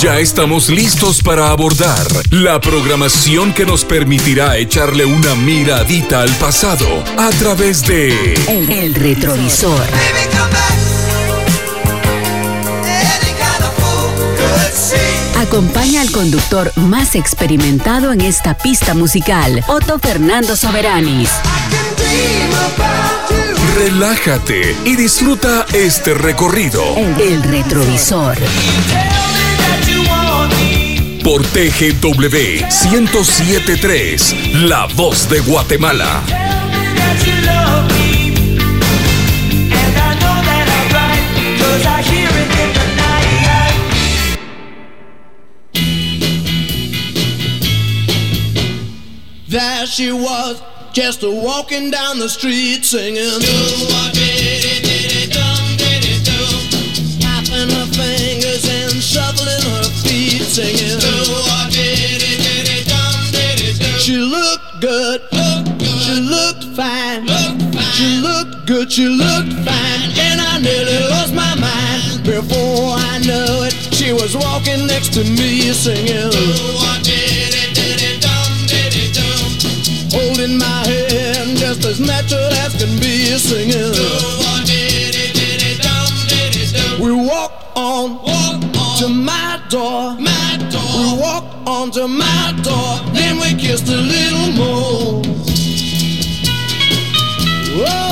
Ya estamos listos para abordar la programación que nos permitirá echarle una miradita al pasado a través de El, retrovisor. Acompaña al conductor más experimentado en esta pista musical, Otto Fernando Soberanis. Relájate y disfruta este recorrido. El retrovisor. Por TGW 1073, La Voz de Guatemala. There she was, just a walking down the street singing. Tapping her fingers and shuffling her feet singing. She looked good, she looked fine, she looked good, she looked fine, and I nearly lost my mind. Before I knew it, she was walking next to me singing. Holding my hand just as natural as can be a singing. We walked on, to my door. We walked on to my door. Then we kissed a little more. Oh,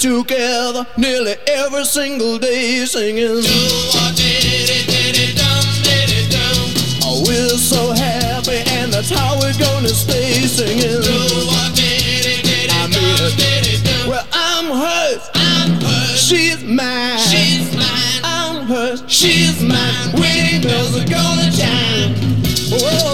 together nearly every single day singing. Oh, we're so happy, and that's how we're gonna stay singing. I mean, well, I'm hers. She's mine. I'm hers. She's mine. Wedding bells are gonna chime. Oh,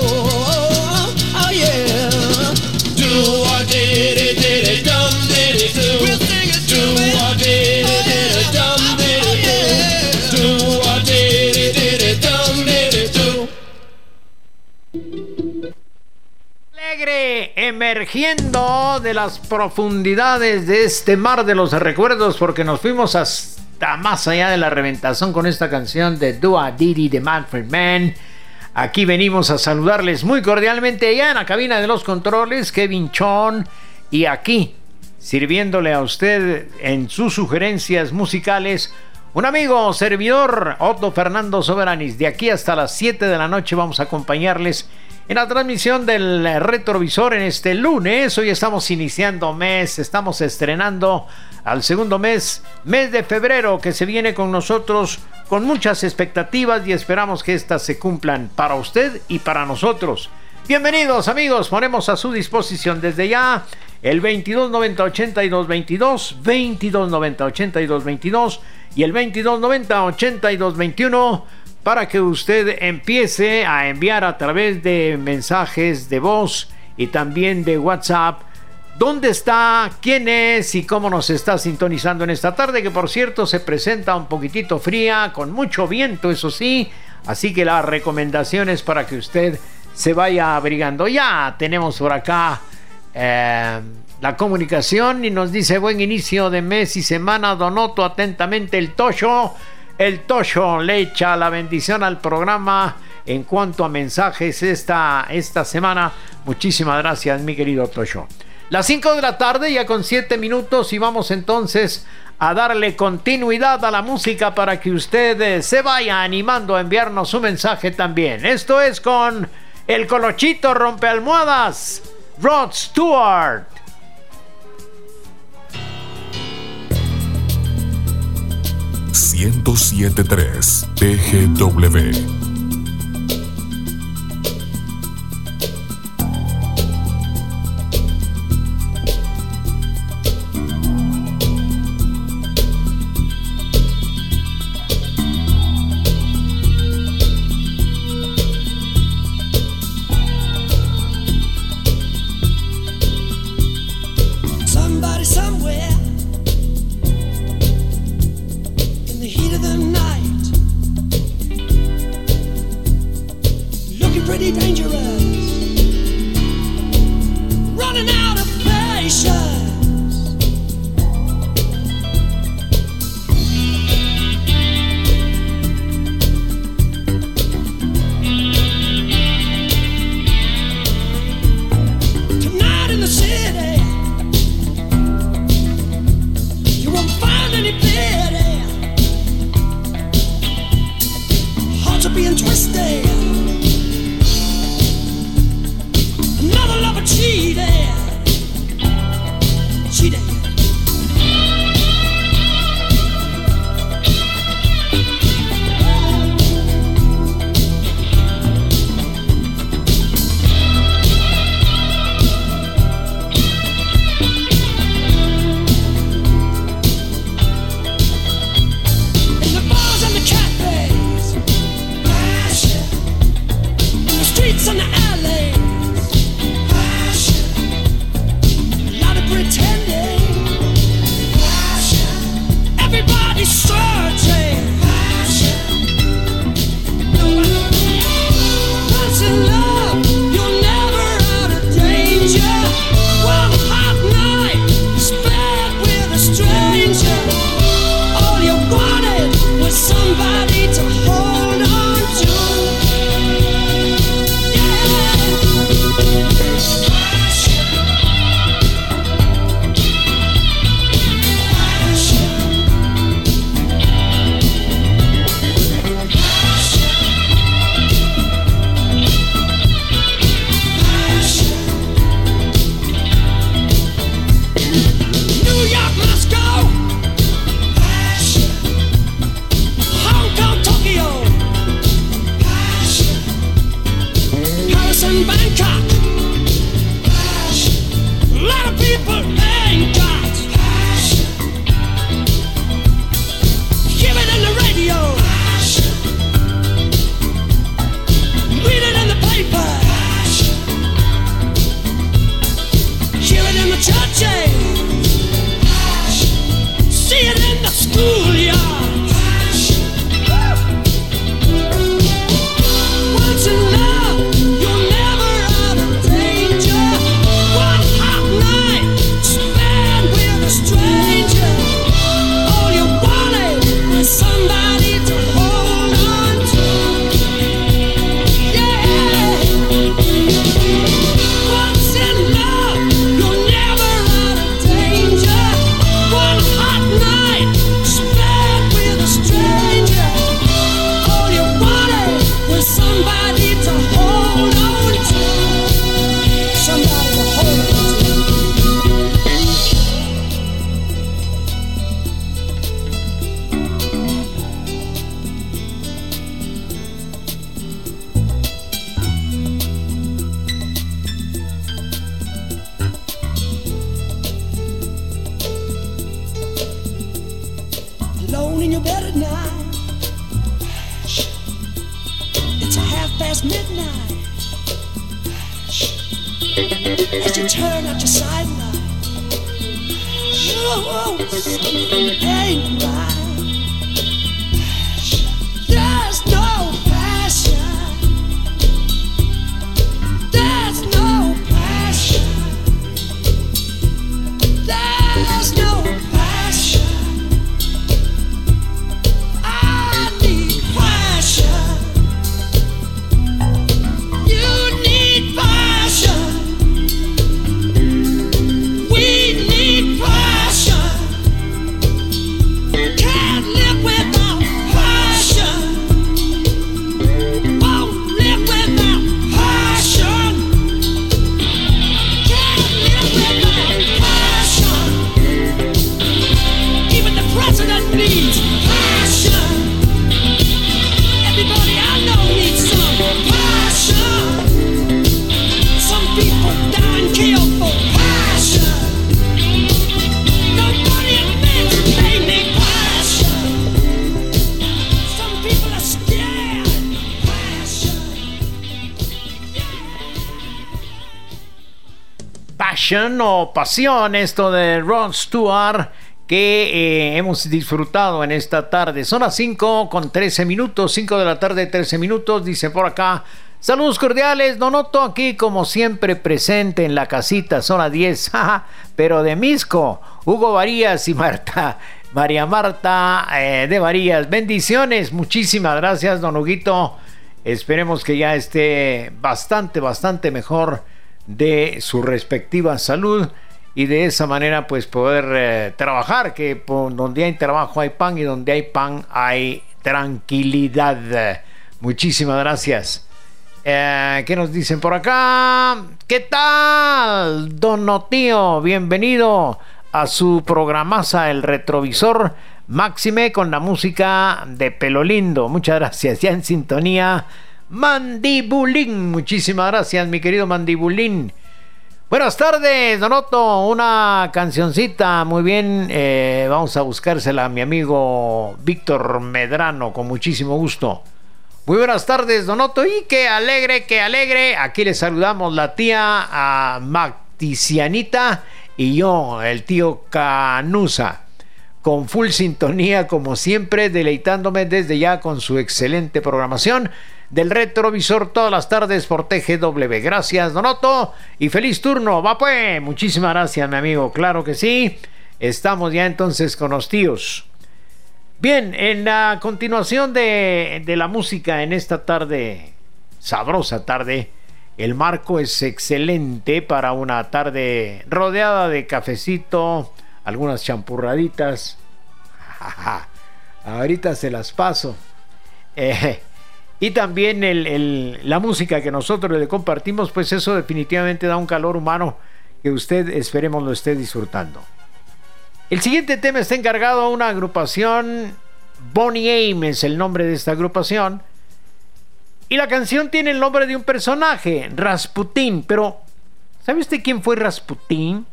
Emergiendo de las profundidades de este mar de los recuerdos, porque nos fuimos hasta más allá de la reventación con esta canción de Dua Didi de Manfred Mann. Aquí venimos a saludarles muy cordialmente allá en la cabina de los controles, Kevin Chon, y aquí, sirviéndole a usted en sus sugerencias musicales, un amigo servidor, Otto Fernando Soberanis. De aquí hasta las 7 de la noche vamos a acompañarles en la transmisión del retrovisor en este lunes. Hoy estamos iniciando mes, estamos estrenando al segundo mes, mes de febrero, que se viene con nosotros con muchas expectativas y esperamos que éstas se cumplan para usted y para nosotros. Bienvenidos amigos, ponemos a su disposición desde ya el 2290 82 22, 2290 82 22 y el 2290 82 21 para que usted empiece a enviar a través de mensajes de voz y también de WhatsApp dónde está, quién es y cómo nos está sintonizando en esta tarde, que por cierto se presenta un poquitito fría, con mucho viento, eso sí, así que las recomendaciones para que usted se vaya abrigando. Ya tenemos por acá eh, la comunicación y nos dice buen inicio de mes y semana, Donoto atentamente el Tosho. El Tosho le echa la bendición al programa en cuanto a mensajes esta, esta semana. Muchísimas gracias, mi querido Tosho. Las 5 de la tarde, ya con 7 minutos, y vamos entonces a darle continuidad a la música para que usted eh, se vaya animando a enviarnos su mensaje también. Esto es con el Colochito Rompealmohadas, Rod Stewart. 1073 TGW. O Pasión, esto de Ron Stewart que eh, hemos disfrutado en esta tarde. Son las 5 con 13 minutos, 5 de la tarde, 13 minutos, dice por acá. Saludos cordiales, Donoto aquí como siempre presente en la casita, zona 10, pero de Misco, Hugo Varías y Marta, María Marta eh, de Varías. Bendiciones, muchísimas gracias, don Huguito. Esperemos que ya esté bastante, bastante mejor de su respectiva salud y de esa manera pues poder eh, trabajar, que donde hay trabajo hay pan y donde hay pan hay tranquilidad. Muchísimas gracias. Eh, ¿Qué nos dicen por acá? ¿Qué tal, Don Notío? Bienvenido a su programaza El Retrovisor Máxime con la música de Pelo Lindo. Muchas gracias. Ya en sintonía Mandibulín. Muchísimas gracias, mi querido Mandibulín. Buenas tardes, Donoto. Una cancioncita, muy bien. Eh, vamos a buscársela a mi amigo Víctor Medrano, con muchísimo gusto. Muy buenas tardes, Donoto. Y qué alegre, qué alegre. Aquí le saludamos la tía a Macticianita y yo, el tío Canusa. Con full sintonía, como siempre, deleitándome desde ya con su excelente programación del retrovisor todas las tardes por TGW. Gracias, Donoto, y feliz turno. Va pues, muchísimas gracias, mi amigo. Claro que sí. Estamos ya entonces con los tíos. Bien, en la continuación de, la música en esta tarde, sabrosa tarde, el marco es excelente para una tarde rodeada de cafecito, algunas champurraditas. Ahorita se las paso. Eh, y también la música que nosotros le compartimos, pues eso definitivamente da un calor humano que usted esperemos lo esté disfrutando. El siguiente tema está encargado a una agrupación, Bonnie Aim es el nombre de esta agrupación, y la canción tiene el nombre de un personaje, Rasputin, pero ¿sabe usted quién fue Rasputin?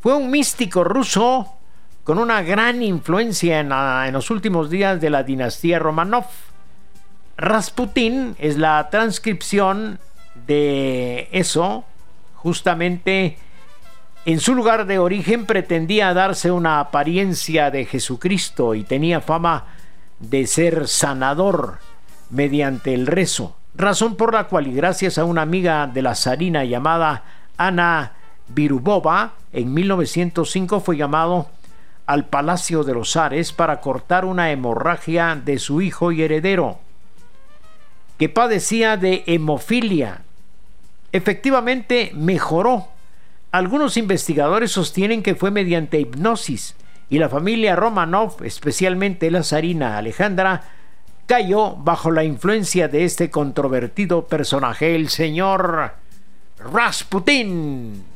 Fue un místico ruso con una gran influencia en, en los últimos días de la dinastía Romanov Rasputin es la transcripción de eso, justamente en su lugar de origen pretendía darse una apariencia de Jesucristo y tenía fama de ser sanador mediante el rezo, razón por la cual y gracias a una amiga de la zarina llamada Ana Virubova, en 1905 fue llamado al Palacio de los Ares para cortar una hemorragia de su hijo y heredero que padecía de hemofilia. Efectivamente mejoró. Algunos investigadores sostienen que fue mediante hipnosis y la familia Romanov, especialmente la zarina Alejandra, cayó bajo la influencia de este controvertido personaje, el señor Rasputin.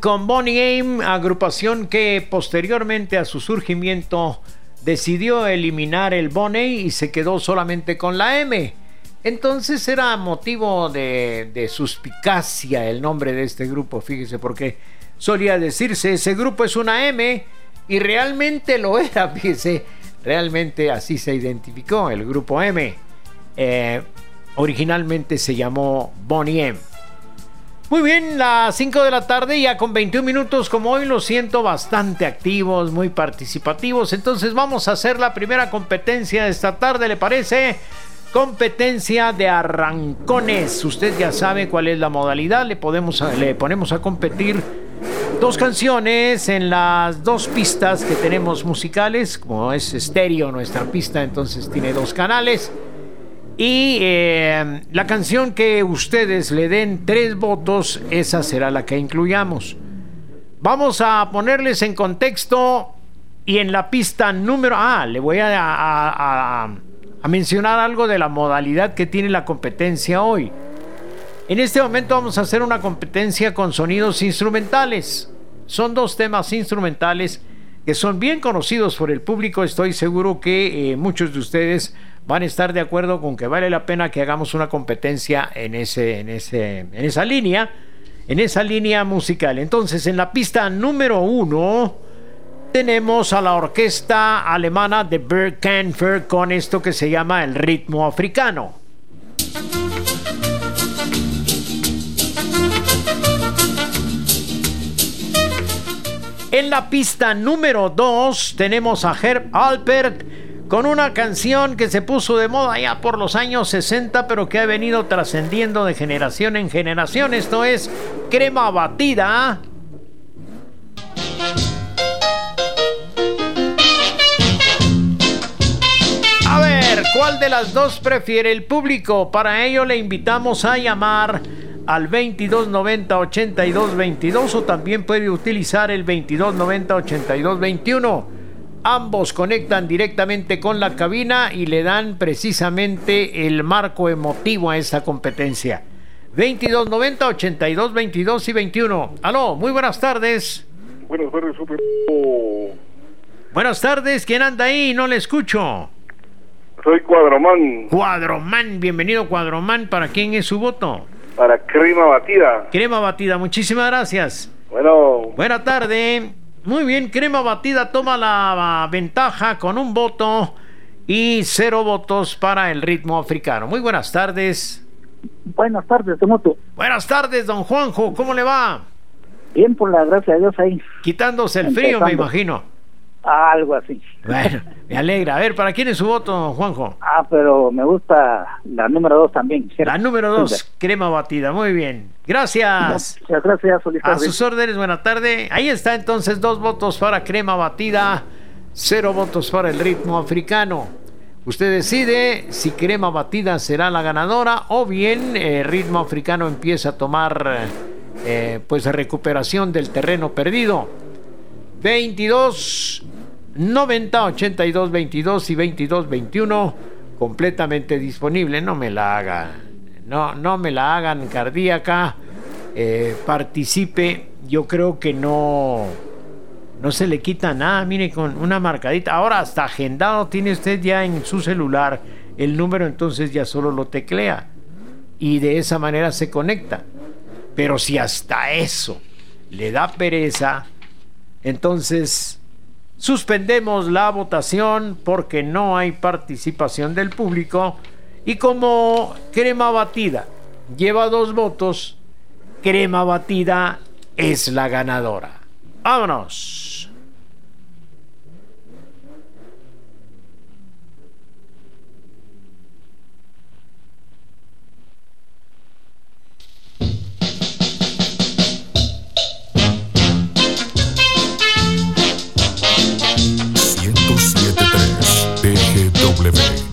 Con Bonnie Aim, agrupación que posteriormente a su surgimiento decidió eliminar el Bonnie y se quedó solamente con la M. Entonces era motivo de, de suspicacia el nombre de este grupo, fíjese, porque solía decirse ese grupo es una M y realmente lo era, fíjese, realmente así se identificó el grupo M. Eh, originalmente se llamó Bonnie M. Muy bien, las 5 de la tarde, ya con 21 minutos como hoy, los siento bastante activos, muy participativos. Entonces vamos a hacer la primera competencia de esta tarde, ¿le parece? Competencia de arrancones. Usted ya sabe cuál es la modalidad. Le, podemos, le ponemos a competir dos canciones en las dos pistas que tenemos musicales. Como es estéreo nuestra pista, entonces tiene dos canales. Y eh, la canción que ustedes le den tres votos, esa será la que incluyamos. Vamos a ponerles en contexto y en la pista número... Ah, le voy a, mencionar algo de la modalidad que tiene la competencia hoy. En este momento vamos a hacer una competencia con sonidos instrumentales. Son dos temas instrumentales que son bien conocidos por el público. Estoy seguro que eh, muchos de ustedes van a estar de acuerdo con que vale la pena que hagamos una competencia en, ese, en, ese, en esa línea, en esa línea musical. Entonces, en la pista número uno tenemos a la orquesta alemana de Bert Kaempfer con esto que se llama el ritmo africano. En la pista número 2 tenemos a Herb Alpert con una canción que se puso de moda ya por los años 60, pero que ha venido trascendiendo de generación en generación. Esto es Crema Batida. A ver, ¿cuál de las dos prefiere el público? Para ello le invitamos a llamar al 2290 8222 o también puede utilizar el 2290 8221. Ambos conectan directamente con la cabina y le dan precisamente el marco emotivo a esta competencia. 2290 8222 y 21. Aló, muy buenas tardes. Buenas tardes, Super. Buenas tardes, ¿quién anda ahí? No le escucho. Soy Cuadromán, Cuadromán, bienvenido Cuadromán. ¿Para quién es su voto? para crema batida. Crema batida, muchísimas gracias. Bueno, Buena tarde. Muy bien, crema batida toma la ventaja con un voto y cero votos para el ritmo africano. Muy buenas tardes. Buenas tardes, Tomoto. Buenas tardes, don Juanjo. ¿Cómo le va? Bien, por la gracia de Dios ahí. Quitándose el frío, me imagino. Algo así. Bueno, me alegra. A ver, ¿para quién es su voto, Juanjo? Ah, pero me gusta la número dos también. La número dos, crema batida. Muy bien. Gracias. Muchas gracias, feliz A sus órdenes, buena tarde. Ahí está entonces dos votos para crema batida, cero votos para el ritmo africano. Usted decide si crema batida será la ganadora o bien eh, ritmo africano empieza a tomar eh, pues recuperación del terreno perdido. 22 90 82 22 y 22 21 completamente disponible. No me la hagan, no, no me la hagan cardíaca. Eh, participe. Yo creo que no, no se le quita nada. Mire, con una marcadita. Ahora hasta agendado tiene usted ya en su celular el número, entonces ya solo lo teclea y de esa manera se conecta. Pero si hasta eso le da pereza, entonces suspendemos la votación porque no hay participación del público y como crema batida lleva dos votos, crema batida es la ganadora. Vámonos. TGW.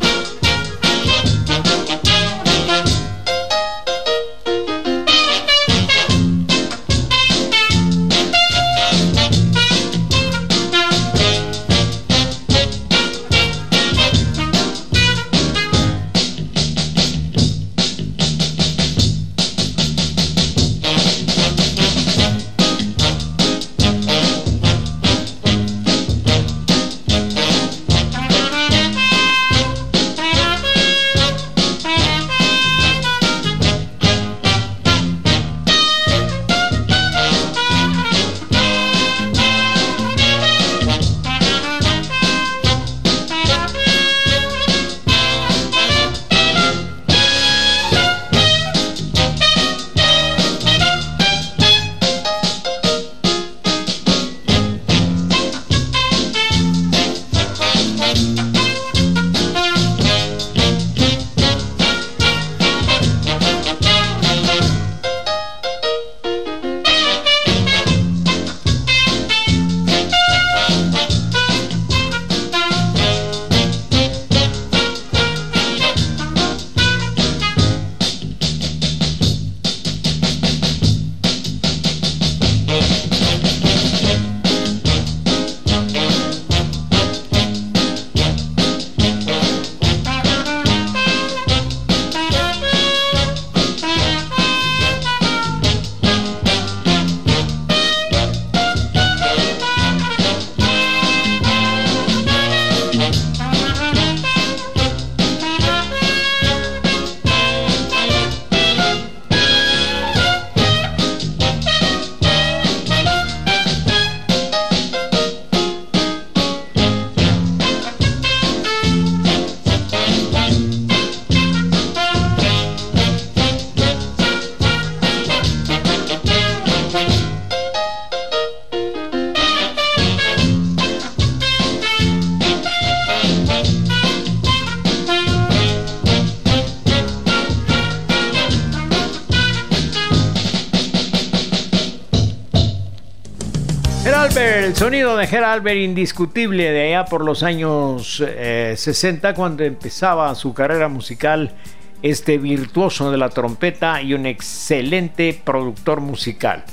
Sonido de Gerald Albert indiscutible de allá por los años eh, 60 cuando empezaba su carrera musical este virtuoso de la trompeta y un excelente productor musical.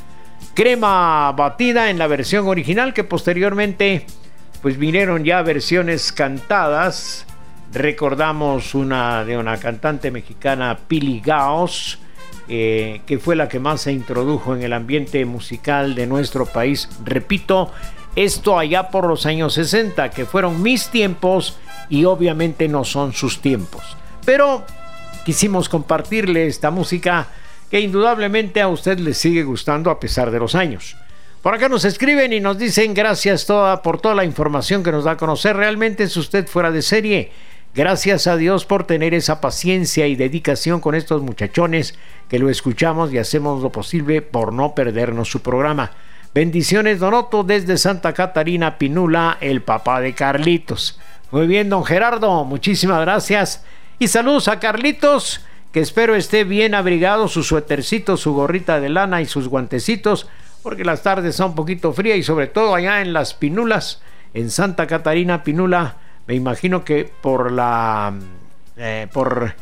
Crema batida en la versión original que posteriormente pues vinieron ya versiones cantadas. Recordamos una de una cantante mexicana Pili Gaos eh, que fue la que más se introdujo en el ambiente musical de nuestro país. Repito, esto allá por los años 60, que fueron mis tiempos y obviamente no son sus tiempos. Pero quisimos compartirle esta música que indudablemente a usted le sigue gustando a pesar de los años. Por acá nos escriben y nos dicen gracias toda, por toda la información que nos da a conocer. Realmente es usted fuera de serie. Gracias a Dios por tener esa paciencia y dedicación con estos muchachones que lo escuchamos y hacemos lo posible por no perdernos su programa. Bendiciones, Donoto, desde Santa Catarina Pinula, el papá de Carlitos. Muy bien, don Gerardo, muchísimas gracias. Y saludos a Carlitos, que espero esté bien abrigado, su suétercito, su gorrita de lana y sus guantecitos, porque las tardes son un poquito frías y sobre todo allá en las Pinulas, en Santa Catarina Pinula, me imagino que por la eh, por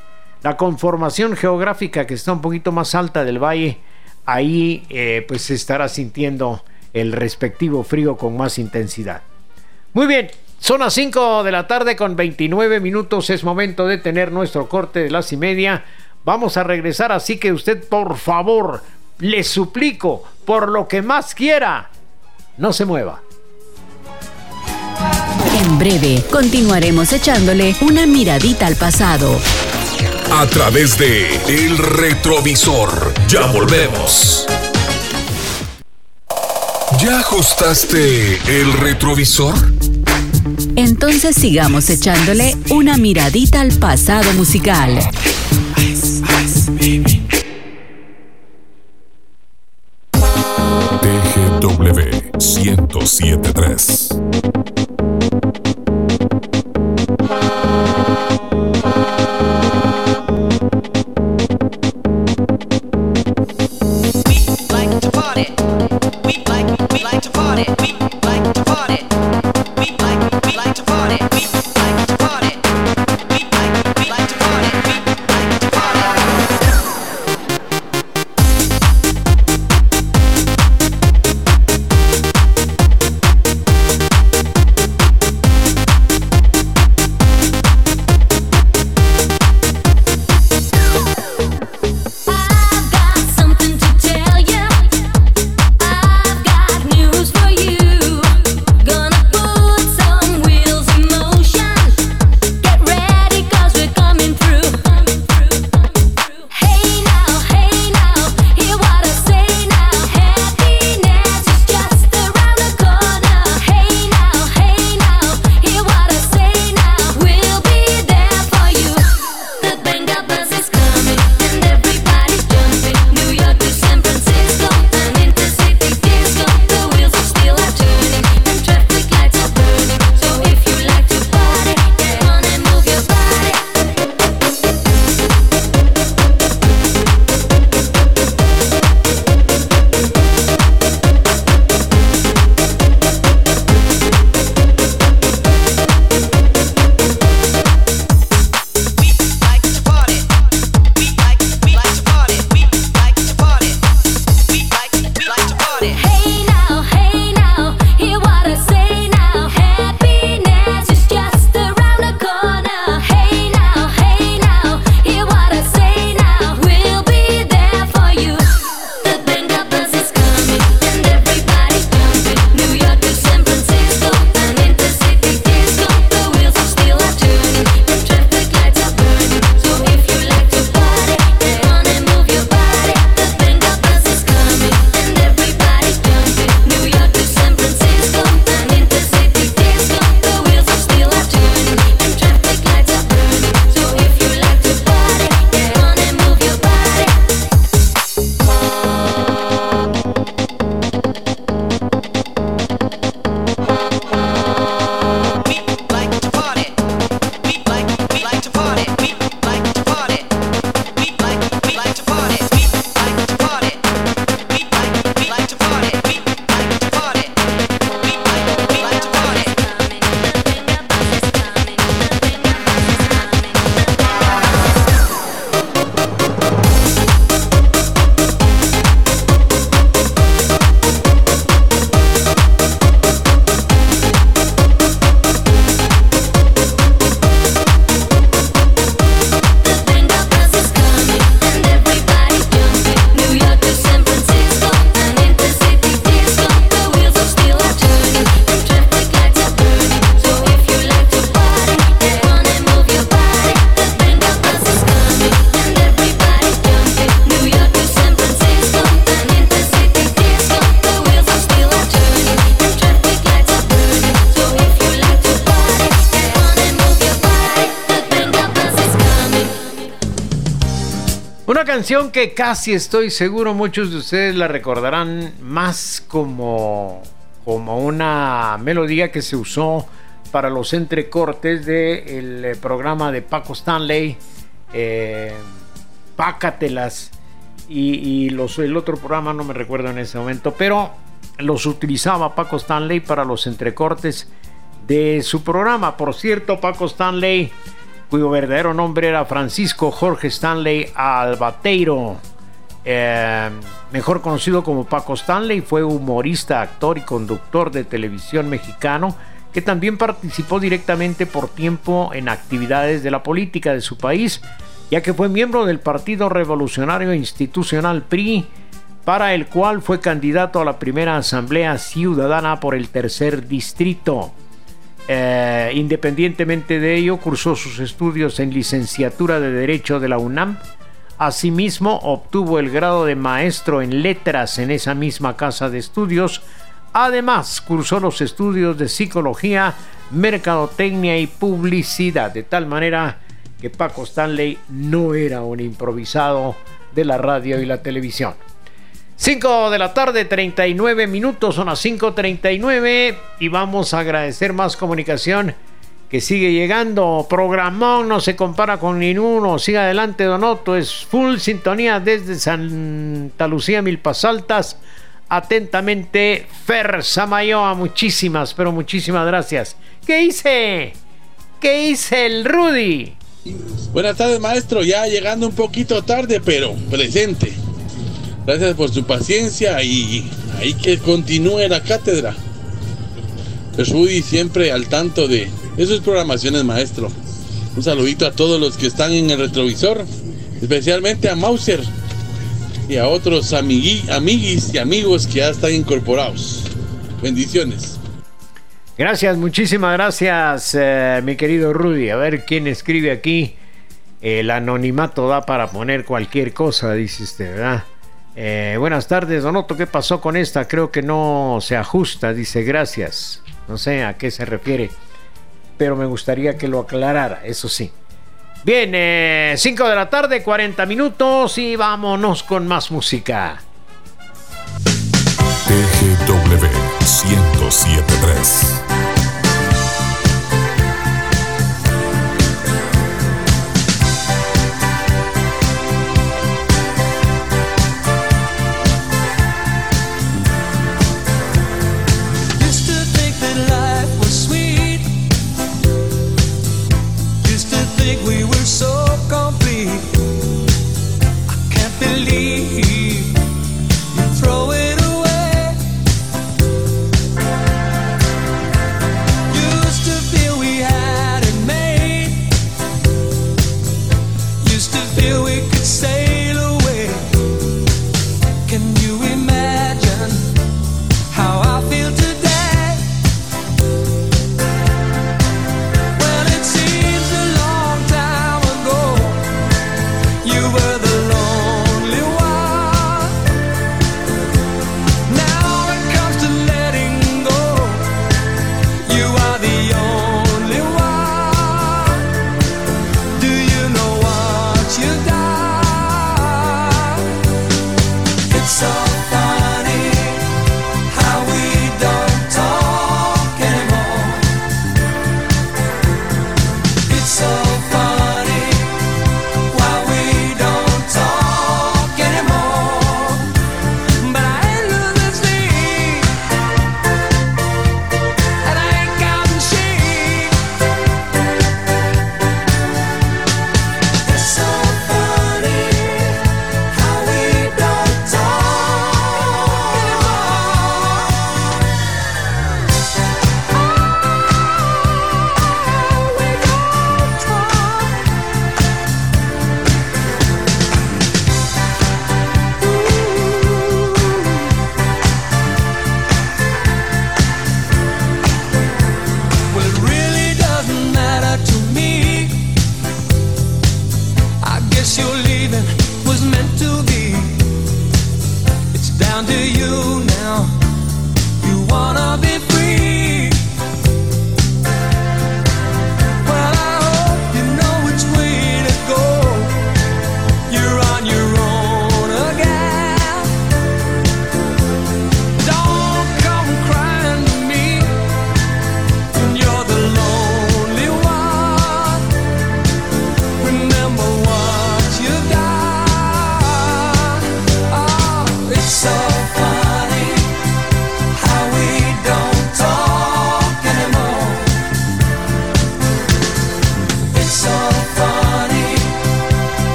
la conformación geográfica que está un poquito más alta del valle, ahí eh, pues se estará sintiendo el respectivo frío con más intensidad. Muy bien, son las 5 de la tarde con 29 minutos, es momento de tener nuestro corte de las y media. Vamos a regresar, así que usted por favor, le suplico, por lo que más quiera, no se mueva. En breve, continuaremos echándole una miradita al pasado. A través de El Retrovisor. Ya volvemos. ¿Ya ajustaste el retrovisor? Entonces sigamos echándole una miradita al pasado musical. TGW 1073. Like que casi estoy seguro muchos de ustedes la recordarán más como, como una melodía que se usó para los entrecortes del eh, programa de Paco Stanley, eh, Pácatelas, y, y los, el otro programa no me recuerdo en ese momento, pero los utilizaba Paco Stanley para los entrecortes de su programa. Por cierto, Paco Stanley, cuyo verdadero nombre era Francisco Jorge Stanley Albateiro, eh, mejor conocido como Paco Stanley, fue humorista, actor y conductor de televisión mexicano que también participó directamente por tiempo en actividades de la política de su país, ya que fue miembro del Partido Revolucionario Institucional PRI, para el cual fue candidato a la primera Asamblea Ciudadana por el tercer distrito. Eh, independientemente de ello, cursó sus estudios en licenciatura de Derecho de la UNAM. Asimismo, obtuvo el grado de maestro en letras en esa misma casa de estudios. Además, cursó los estudios de psicología, mercadotecnia y publicidad, de tal manera que Paco Stanley no era un improvisado de la radio y la televisión. 5 de la tarde, 39 minutos, son las 5.39 y vamos a agradecer más comunicación que sigue llegando. Programón no se compara con ninguno. Sigue adelante, Donoto. Es full sintonía desde Santa Lucía, Milpas Altas. Atentamente, Fer Samayoa. Muchísimas, pero muchísimas gracias. ¿Qué hice? ¿Qué hice el Rudy? Buenas tardes, maestro. Ya llegando un poquito tarde, pero presente. Gracias por su paciencia y ahí que continúe la cátedra. Rudy siempre al tanto de, de sus programaciones, maestro. Un saludito a todos los que están en el retrovisor, especialmente a Mauser y a otros amigui, amiguis y amigos que ya están incorporados. Bendiciones. Gracias, muchísimas gracias, eh, mi querido Rudy. A ver quién escribe aquí. El anonimato da para poner cualquier cosa, dice usted, ¿verdad? Eh, buenas tardes, Donoto. ¿Qué pasó con esta? Creo que no se ajusta. Dice gracias. No sé a qué se refiere. Pero me gustaría que lo aclarara, eso sí. Bien, 5 de la tarde, 40 minutos y vámonos con más música. TGW 1073.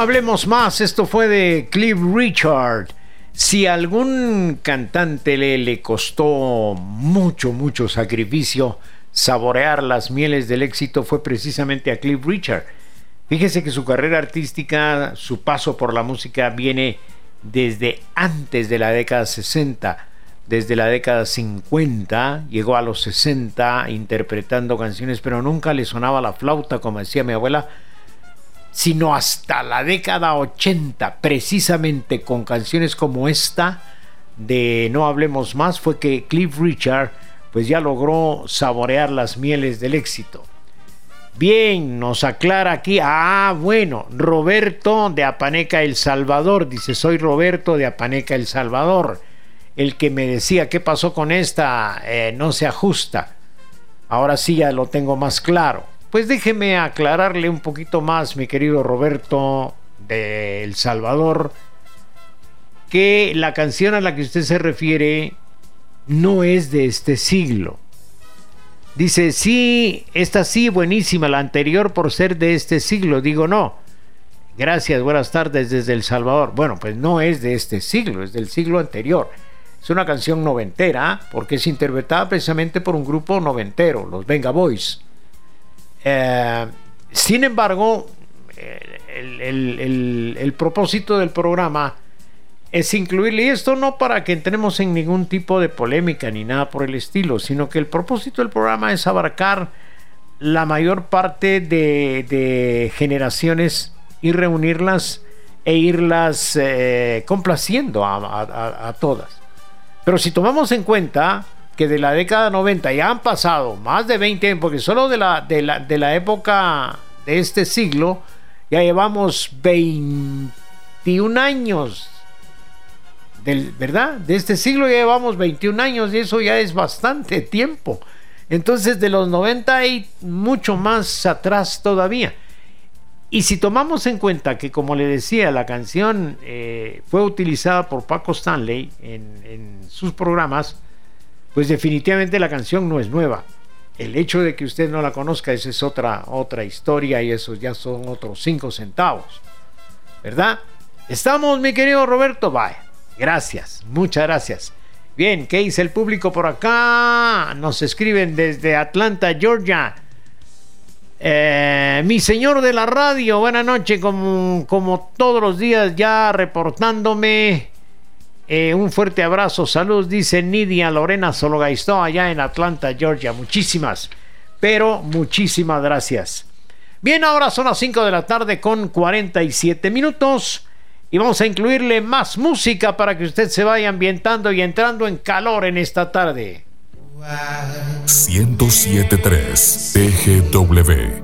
Hablemos más, esto fue de Cliff Richard. Si algún cantante le, le costó mucho, mucho sacrificio saborear las mieles del éxito fue precisamente a Cliff Richard. Fíjese que su carrera artística, su paso por la música viene desde antes de la década 60, desde la década 50, llegó a los 60 interpretando canciones, pero nunca le sonaba la flauta, como decía mi abuela, sino hasta la década 80, precisamente con canciones como esta de No Hablemos Más, fue que Cliff Richard pues ya logró saborear las mieles del éxito. Bien, nos aclara aquí, ah, bueno, Roberto de Apaneca El Salvador, dice, soy Roberto de Apaneca El Salvador, el que me decía, ¿qué pasó con esta? Eh, no se ajusta. Ahora sí ya lo tengo más claro. Pues déjeme aclararle un poquito más, mi querido Roberto de El Salvador, que la canción a la que usted se refiere no es de este siglo. Dice, sí, esta sí, buenísima, la anterior por ser de este siglo. Digo, no. Gracias, buenas tardes desde El Salvador. Bueno, pues no es de este siglo, es del siglo anterior. Es una canción noventera porque es interpretada precisamente por un grupo noventero, los Venga Boys. Eh, sin embargo, el, propósito del programa es incluirle, y esto no para que entremos en ningún tipo de polémica ni nada por el estilo, sino que el propósito del programa es abarcar la mayor parte de, generaciones y reunirlas e irlas eh, complaciendo a todas. Pero si tomamos en cuenta que de la década 90 ya han pasado más de 20 años, porque solo de la, de la, de la época de este siglo ya llevamos 21 años. Del, ¿Verdad? De este siglo ya llevamos 21 años y eso ya es bastante tiempo. Entonces de los 90 hay mucho más atrás todavía. Y si tomamos en cuenta que, como le decía, la canción eh, fue utilizada por Paco Stanley en, en sus programas, pues definitivamente la canción no es nueva. El hecho de que usted no la conozca, esa es otra, otra historia y esos ya son otros cinco centavos. ¿Verdad? ¿Estamos, mi querido Roberto? Vaya. Gracias, muchas gracias. Bien, ¿qué dice el público por acá? Nos escriben desde Atlanta, Georgia. Eh, mi señor de la radio, buena noche, como, como todos los días ya reportándome eh, un fuerte abrazo, salud, dice Nidia Lorena Sologaistó allá en Atlanta, Georgia. Muchísimas, pero muchísimas gracias. Bien, ahora son las 5 de la tarde con 47 minutos y vamos a incluirle más música para que usted se vaya ambientando y entrando en calor en esta tarde. 1073 TGW.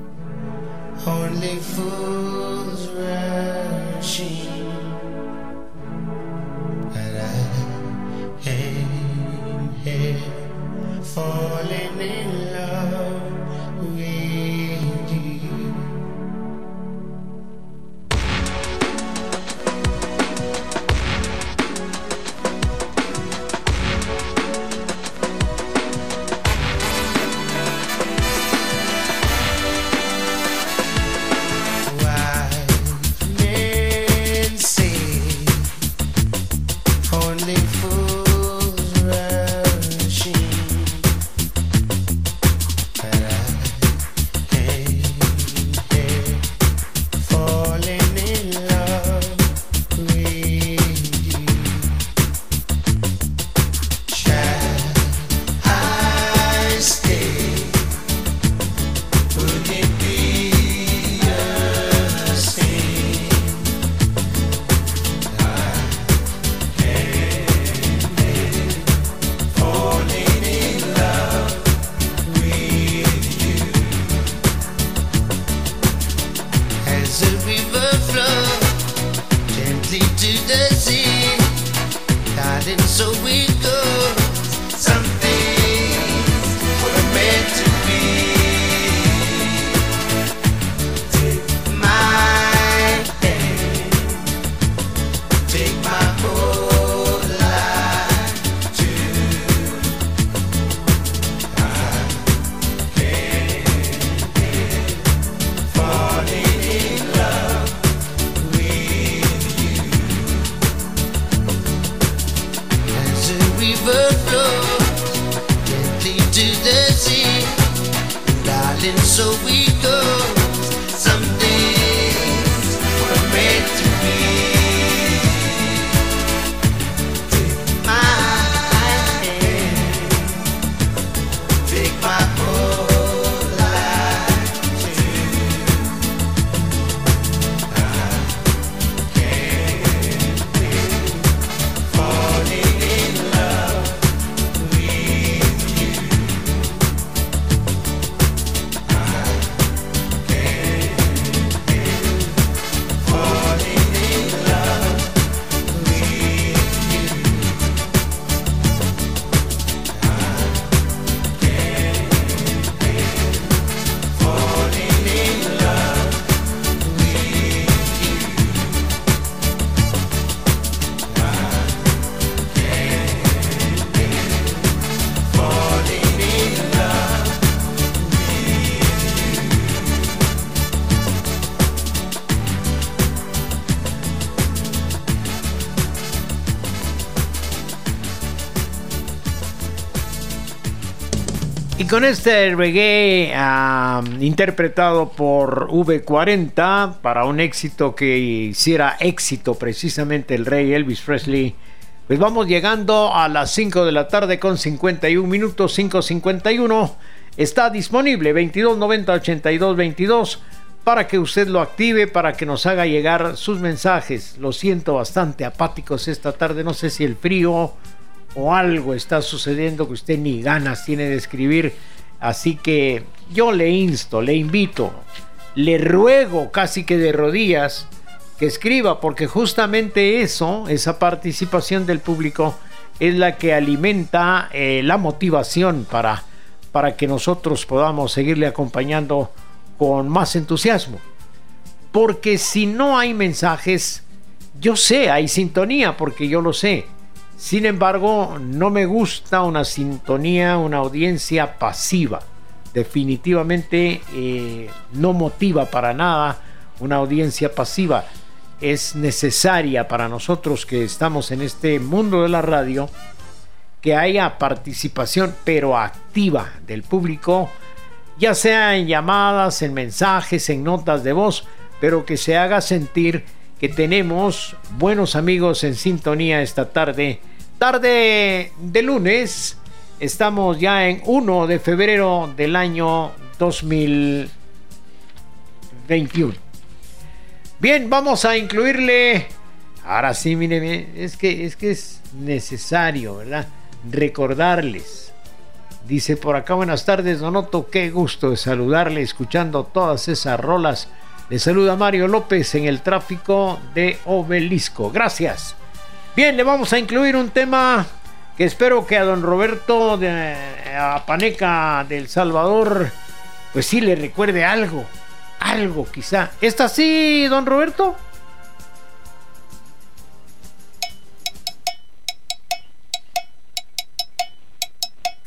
Falling to the sea, darling. So we. Con este reggae interpretado por V40 para un éxito que hiciera éxito precisamente el rey Elvis Presley, pues vamos llegando a las 5 de la tarde con 51 minutos, 5.51. Está disponible 2290 82 22 para que usted lo active, para que nos haga llegar sus mensajes. Lo siento bastante apáticos esta tarde, no sé si el frío o algo está sucediendo que usted ni ganas tiene de escribir. Así que yo le insto, le invito, le ruego casi que de rodillas que escriba, porque justamente eso, esa participación del público, es la que alimenta eh, la motivación para, para que nosotros podamos seguirle acompañando con más entusiasmo. Porque si no hay mensajes, yo sé, hay sintonía, porque yo lo sé. Sin embargo, no me gusta una sintonía, una audiencia pasiva. Definitivamente eh, no motiva para nada una audiencia pasiva. Es necesaria para nosotros que estamos en este mundo de la radio que haya participación, pero activa del público, ya sea en llamadas, en mensajes, en notas de voz, pero que se haga sentir que tenemos buenos amigos en sintonía esta tarde. Tarde de lunes, estamos ya en 1 de febrero del año 2021. Bien, vamos a incluirle. Ahora sí, mire, es que es que es necesario, ¿verdad? Recordarles. Dice por acá, buenas tardes, Donoto, qué gusto saludarle, escuchando todas esas rolas. Le saluda Mario López en el tráfico de Obelisco. Gracias. Bien, le vamos a incluir un tema que espero que a don Roberto de eh, Apaneca del Salvador, pues sí le recuerde algo, algo quizá. ¿Está sí, don Roberto?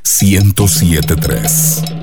...107.3...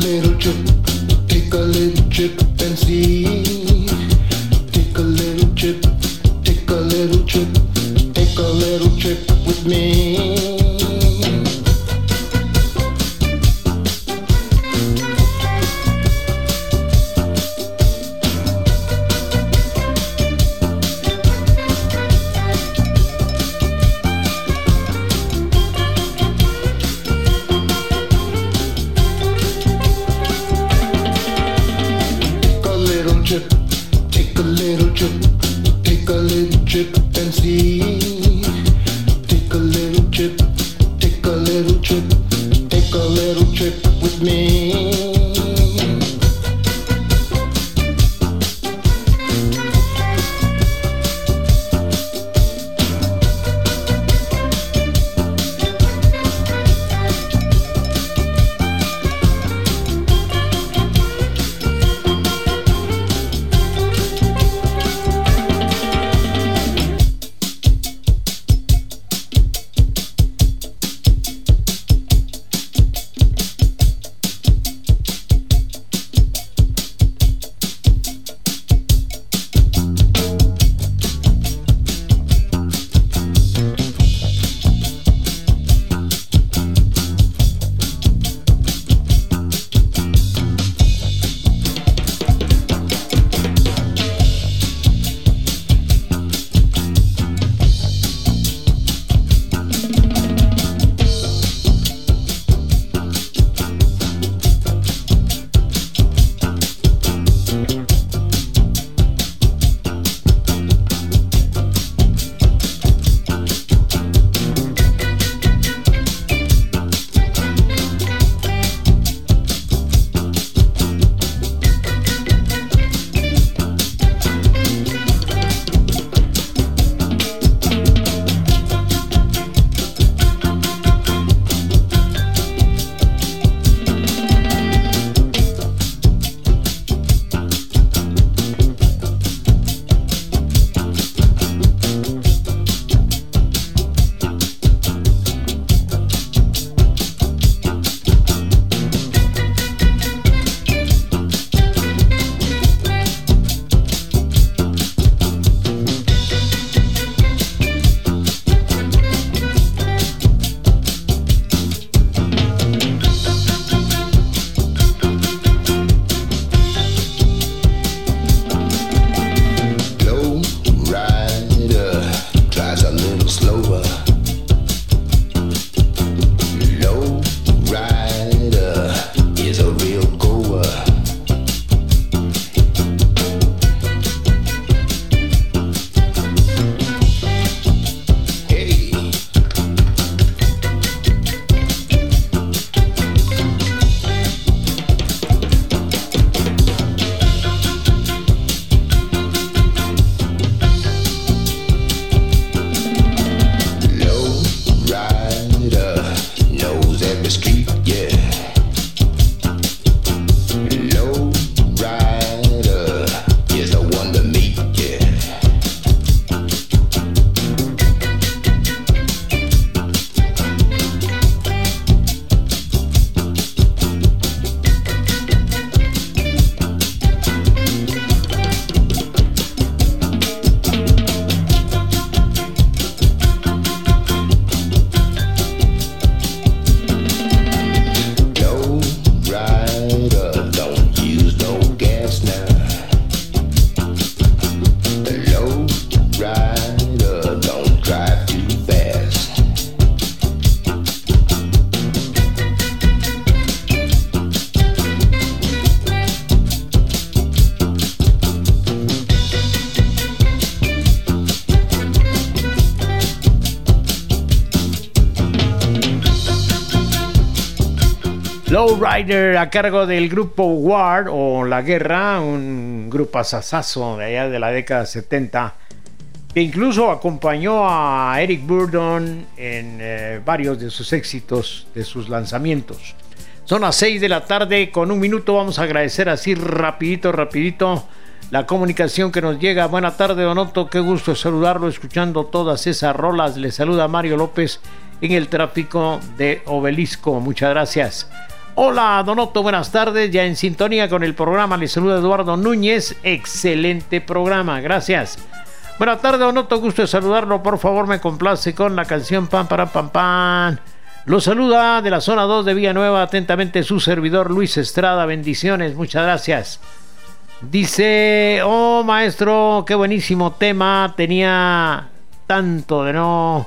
little chip, take a little trip and see. Lowrider a cargo del grupo War o La Guerra, un grupo asasazo de allá de la década 70, que incluso acompañó a Eric Burdon en eh, varios de sus éxitos, de sus lanzamientos. Son las 6 de la tarde, con un minuto vamos a agradecer así rapidito, rapidito la comunicación que nos llega. Buena tarde, Don Otto, qué gusto saludarlo escuchando todas esas rolas. Le saluda Mario López en el tráfico de Obelisco. Muchas gracias. Hola, Donoto, buenas tardes. Ya en sintonía con el programa, le saluda Eduardo Núñez. Excelente programa, gracias. Buenas tardes, Donoto, gusto de saludarlo. Por favor, me complace con la canción Pam, para, pam, pam. Lo saluda de la zona 2 de Villanueva, atentamente su servidor Luis Estrada. Bendiciones, muchas gracias. Dice, oh maestro, qué buenísimo tema. Tenía tanto de no,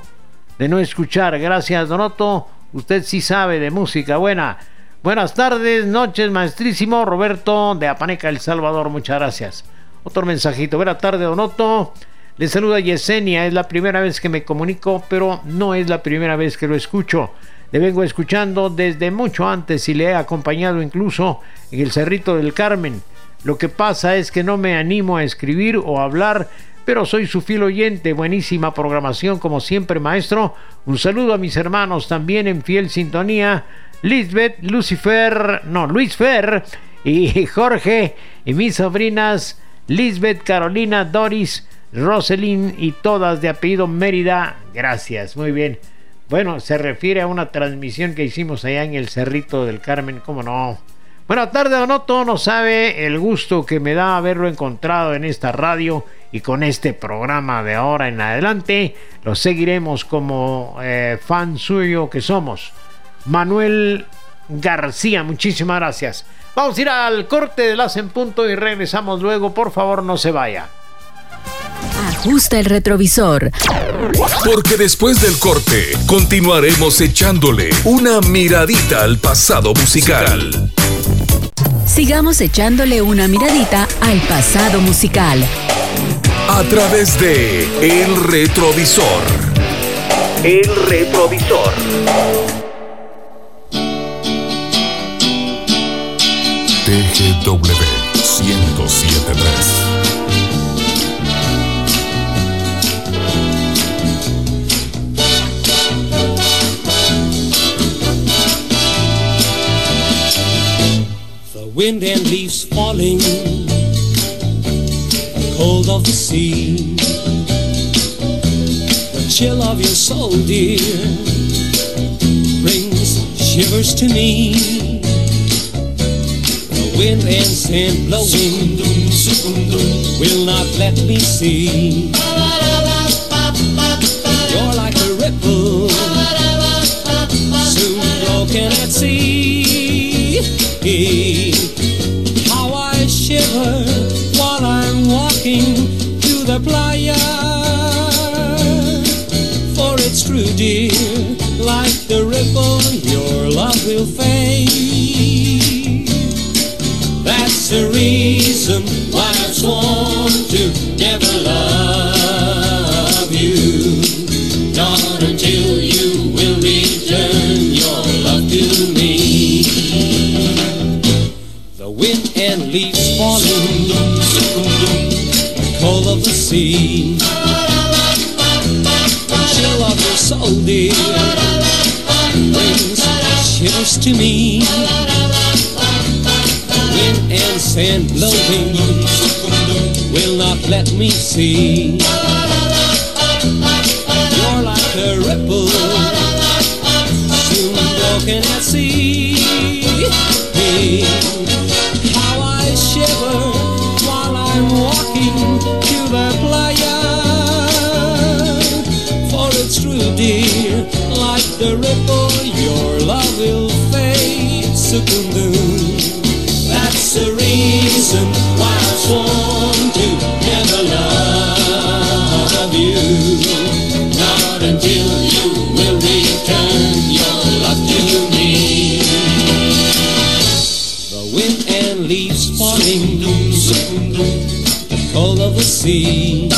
de no escuchar. Gracias, Donoto. Usted sí sabe de música buena. Buenas tardes, noches, maestrísimo Roberto de Apaneca, El Salvador. Muchas gracias. Otro mensajito. Buenas tardes, Donoto. Le saluda Yesenia. Es la primera vez que me comunico, pero no es la primera vez que lo escucho. Le vengo escuchando desde mucho antes y le he acompañado incluso en el Cerrito del Carmen. Lo que pasa es que no me animo a escribir o a hablar, pero soy su fiel oyente. Buenísima programación, como siempre, maestro. Un saludo a mis hermanos también en fiel sintonía. Lisbeth, Lucifer, no, Luis Fer y Jorge y mis sobrinas Lisbeth, Carolina, Doris, Roselyn y todas de apellido Mérida. Gracias, muy bien. Bueno, se refiere a una transmisión que hicimos allá en el Cerrito del Carmen, ¿cómo no? Buenas tardes, Donoto. No sabe el gusto que me da haberlo encontrado en esta radio y con este programa de ahora en adelante. Lo seguiremos como eh, fan suyo que somos. Manuel García, muchísimas gracias. Vamos a ir al corte de las en punto y regresamos luego. Por favor, no se vaya. Ajusta el retrovisor. Porque después del corte continuaremos echándole una miradita al pasado musical. Sigamos echándole una miradita al pasado musical. A través de El Retrovisor. El Retrovisor. TGW 1073. The wind and leaves falling, the cold of the sea, the chill of your soul, dear, brings shivers to me. Wind and sand blowing will not let me see. You're like a ripple, soon broken at sea. How I shiver while I'm walking to the playa. For it's true, dear, like the ripple, your love will fade. The reason why I've sworn to never love you. Not until you will return your love to me. The wind and leaves falling, the cold of the sea, the chill of your soul, dear, brings shivers to me. Sand blowing will not let me see. You're like a ripple, soon broken at sea. How I shiver while I'm walking to the playa. For it's true, dear, like the ripple, your love will fade. Sukundu. Reason why I've sworn to never love you. Not until you will return your love to me. The wind and leaves falling, the cold of the sea,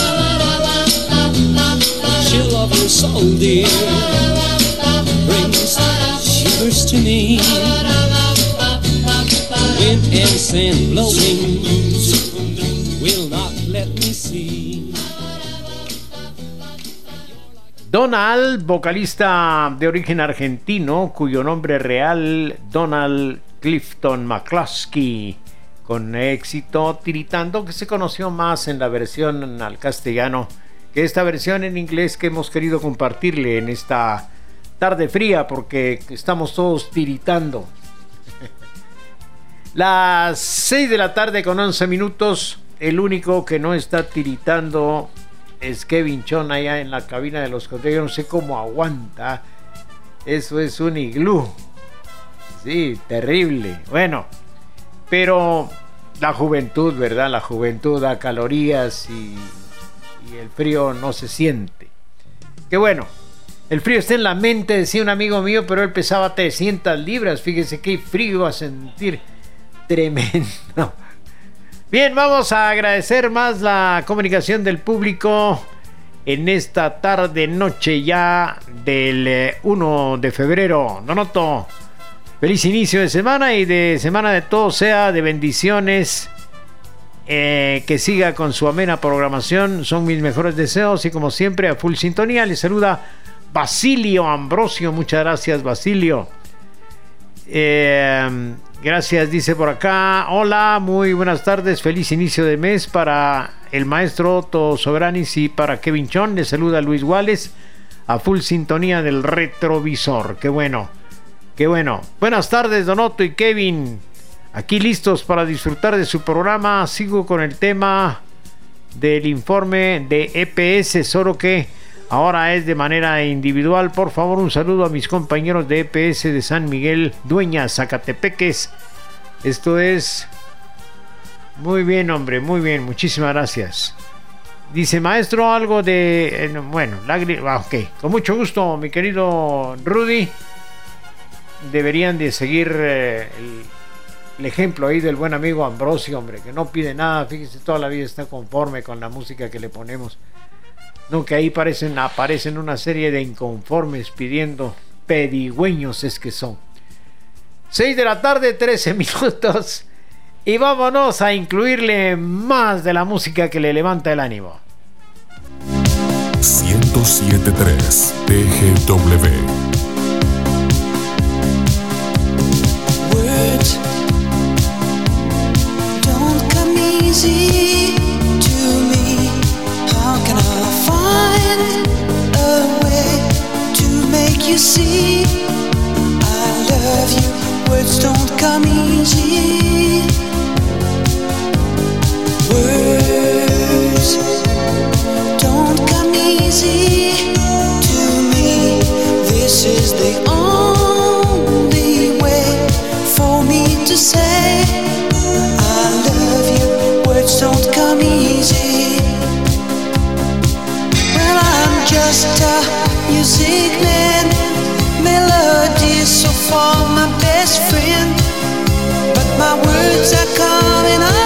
chill of your soul, dear, sand blowing. Donald, vocalista de origen argentino, cuyo nombre real Donald Clifton McCluskey, con éxito tiritando, que se conoció más en la versión al castellano que esta versión en inglés que hemos querido compartirle en esta tarde fría, porque estamos todos tiritando. Las 6 de la tarde con 11 minutos. El único que no está tiritando es Kevin Chon allá en la cabina de los controles. Yo no sé cómo aguanta. Eso es un iglú. Sí, terrible. Bueno, pero la juventud, ¿verdad? La juventud da calorías y, y el frío no se siente. Qué bueno. El frío está en la mente, decía un amigo mío, pero él pesaba 300 libras. Fíjese qué frío a sentir. Tremendo. Bien, vamos a agradecer más la comunicación del público en esta tarde, noche ya del eh, 1 de febrero. Donoto, feliz inicio de semana y de semana de todo sea de bendiciones. Eh, que siga con su amena programación. Son mis mejores deseos y como siempre a full sintonía. Les saluda Basilio Ambrosio. Muchas gracias, Basilio. Eh, gracias, dice por acá. Hola, muy buenas tardes. Feliz inicio de mes para el maestro Otto Sobranis y para Kevin Chon. Les saluda Luis Guales a full sintonía del retrovisor. Qué bueno, qué bueno. Buenas tardes, Don Otto y Kevin. Aquí listos para disfrutar de su programa. Sigo con el tema del informe de EPS, solo que ahora es de manera individual. Por favor, un saludo a mis compañeros de EPS de San Miguel, Dueña, Zacatepeques. Esto es muy bien, hombre, muy bien. Muchísimas gracias. Dice maestro algo de eh, bueno, lágrimas, ok, con mucho gusto, mi querido Rudy. Deberían de seguir eh, el, el ejemplo ahí del buen amigo Ambrosio, hombre, que no pide nada, fíjese, toda la vida está conforme con la música que le ponemos. No, que ahí parecen, aparecen una serie de inconformes pidiendo pedigüeños es que son. 6 de la tarde, 13 minutos. Y vámonos a incluirle más de la música que le levanta el ánimo. 1073 TGW. See I love you? Words don't come easy. Words don't come easy to me. This is the only way for me to say I love you. Words don't come easy. Well, I'm just a music man. Far my best friend. But my words are coming out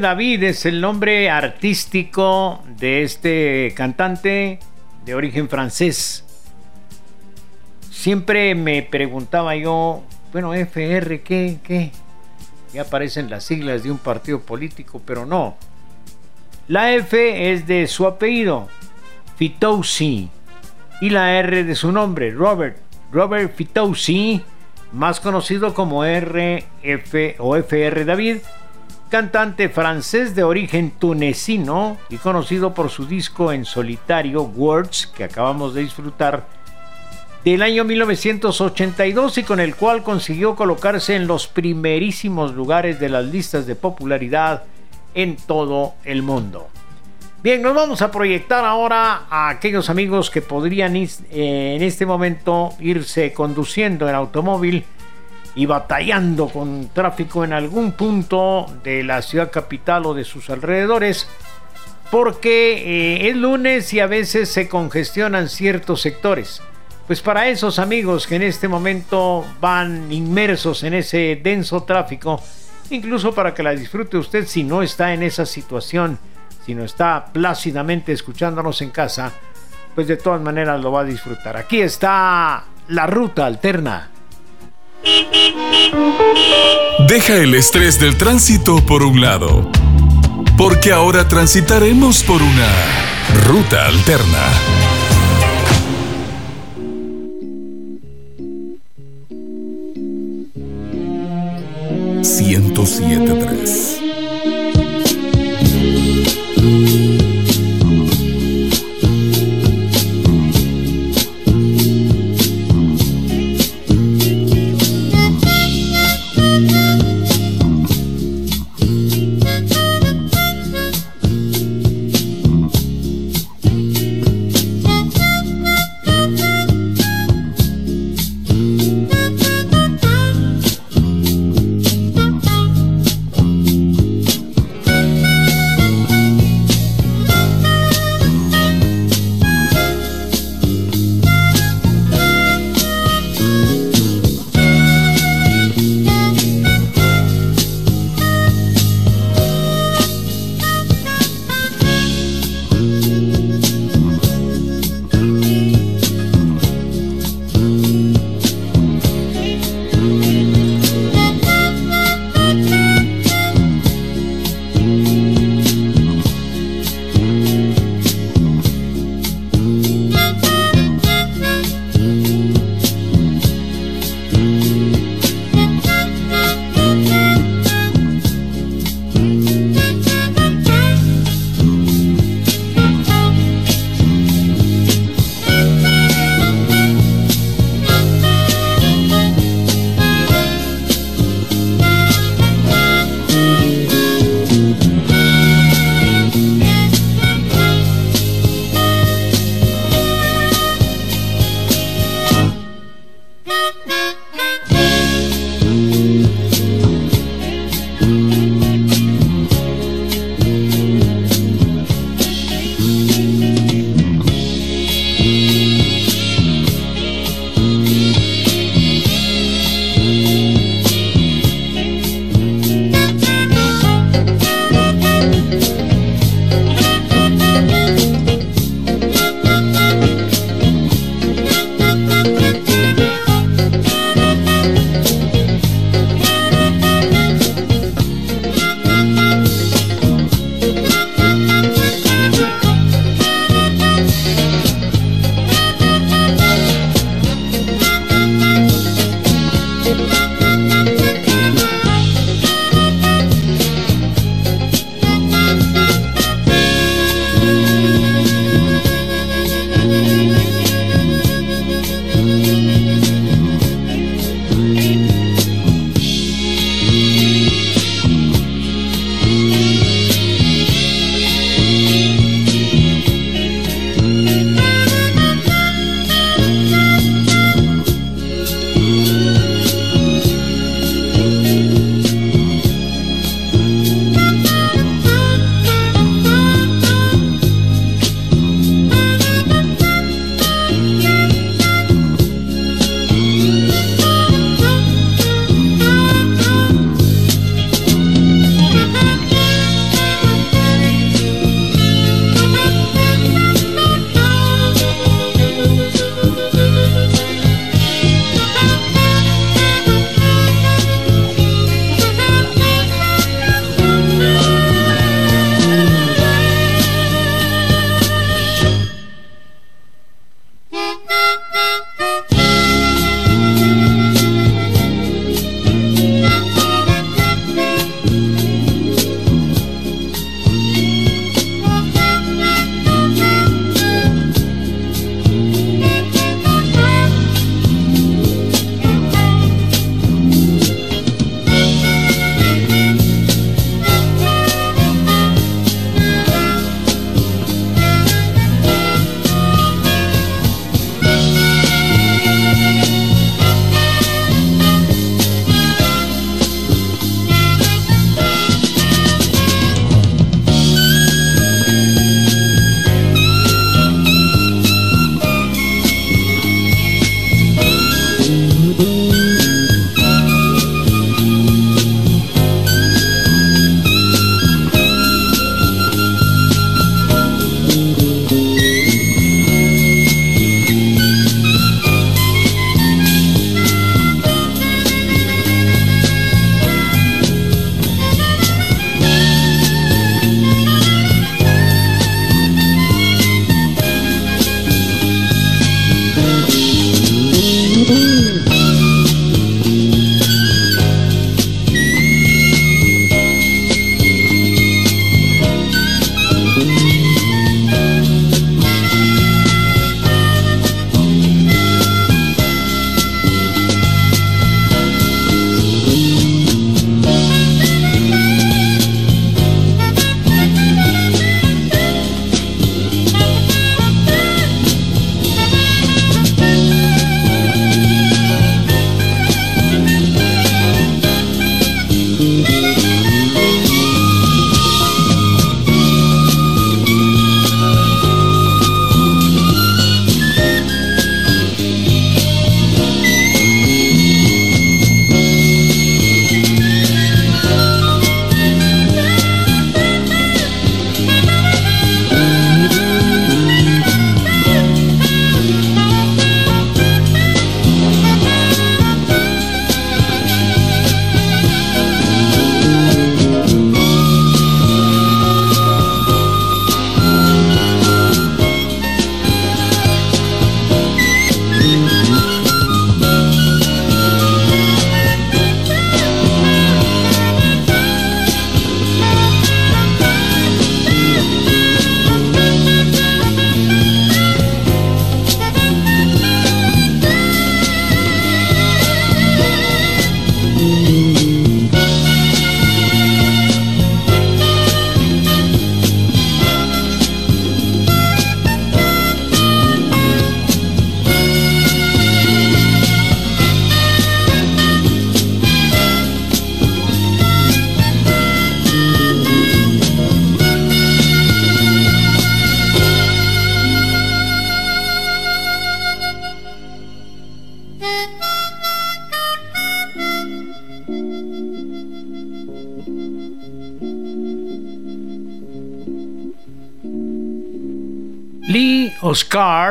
David es el nombre artístico de este cantante de origen francés. Siempre me preguntaba yo, bueno, FR, ¿qué? ¿Qué? Ya aparecen las siglas de un partido político, pero no. La F es de su apellido, Fitoussi, y la R de su nombre, Robert. Robert Fitoussi, más conocido como RF o FR David, cantante francés de origen tunecino y conocido por su disco en solitario Words, que acabamos de disfrutar, del año 1982 y con el cual consiguió colocarse en los primerísimos lugares de las listas de popularidad en todo el mundo. Bien, nos vamos a proyectar ahora a aquellos amigos que podrían eh, en este momento irse conduciendo en automóvil y batallando con tráfico en algún punto de la ciudad capital o de sus alrededores, porque eh, es lunes y a veces se congestionan ciertos sectores. Pues para esos amigos que en este momento van inmersos en ese denso tráfico, incluso para que la disfrute usted si no está en esa situación, si no está plácidamente escuchándonos en casa, pues de todas maneras lo va a disfrutar. Aquí está la ruta alterna. Deja el estrés del tránsito por un lado, porque ahora transitaremos por una ruta alterna. Ciento siete tres.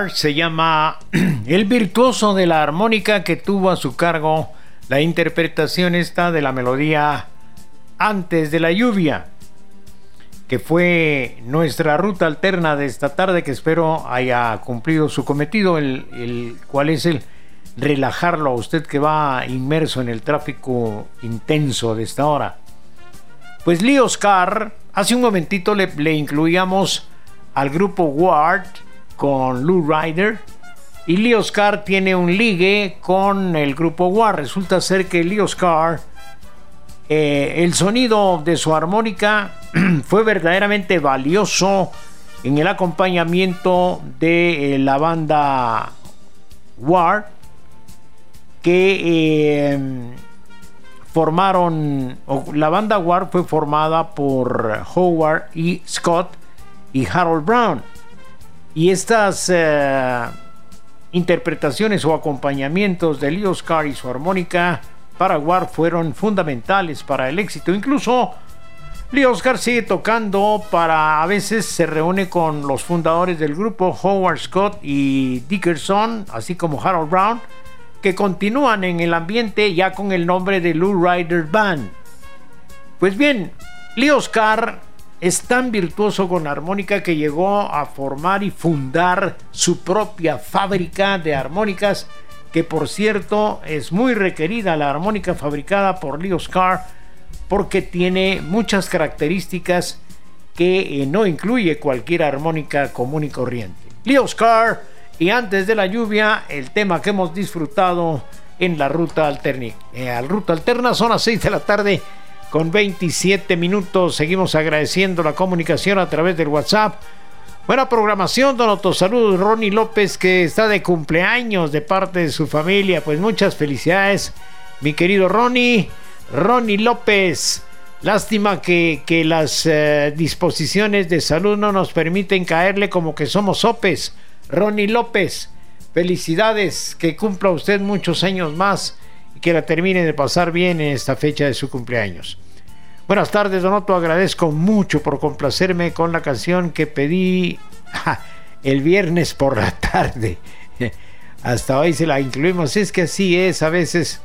Se llama el virtuoso de la armónica que tuvo a su cargo la interpretación esta de la melodía Antes de la lluvia, que fue nuestra ruta alterna de esta tarde que espero haya cumplido su cometido, el, el cual es el relajarlo a usted que va inmerso en el tráfico intenso de esta hora. Pues Lee Oscar, hace un momentito le, le incluíamos al grupo Ward con Lou Ryder. Y Lee Oscar tiene un ligue con el grupo Ward. Resulta ser que Lee Oscar, eh, el sonido de su armónica fue verdaderamente valioso en el acompañamiento de eh, la banda Ward que eh, formaron, la banda Ward fue formada por Howard y Scott y Harold Brown. Y estas eh, interpretaciones o acompañamientos de Lee Oscar y su armónica para Ward fueron fundamentales para el éxito. Incluso Lee Oscar sigue tocando para a veces se reúne con los fundadores del grupo Howard Scott y Dickerson, así como Harold Brown, que continúan en el ambiente ya con el nombre de Lou Rider Band. Pues bien, Lee Oscar es tan virtuoso con la armónica que llegó a formar y fundar su propia fábrica de armónicas, que por cierto es muy requerida la armónica fabricada por Lee Oscar porque tiene muchas características que eh, no incluye cualquier armónica común y corriente. Lee Oscar y antes de la lluvia el tema que hemos disfrutado en la ruta alterna. Eh, ruta alterna son las 6 de la tarde con 27 minutos. Seguimos agradeciendo la comunicación a través del WhatsApp. Buena programación, don Otto. Saludos, Ronnie López, que está de cumpleaños de parte de su familia. Pues muchas felicidades, mi querido Ronnie. Ronnie López. Lástima que, que las eh, disposiciones de salud no nos permiten caerle como que somos sopes. Ronnie López, felicidades, que cumpla usted muchos años más que la termine de pasar bien en esta fecha de su cumpleaños. Buenas tardes, Donoto. Agradezco mucho por complacerme con la canción que pedí el viernes por la tarde. Hasta hoy se la incluimos. Es que así es, a veces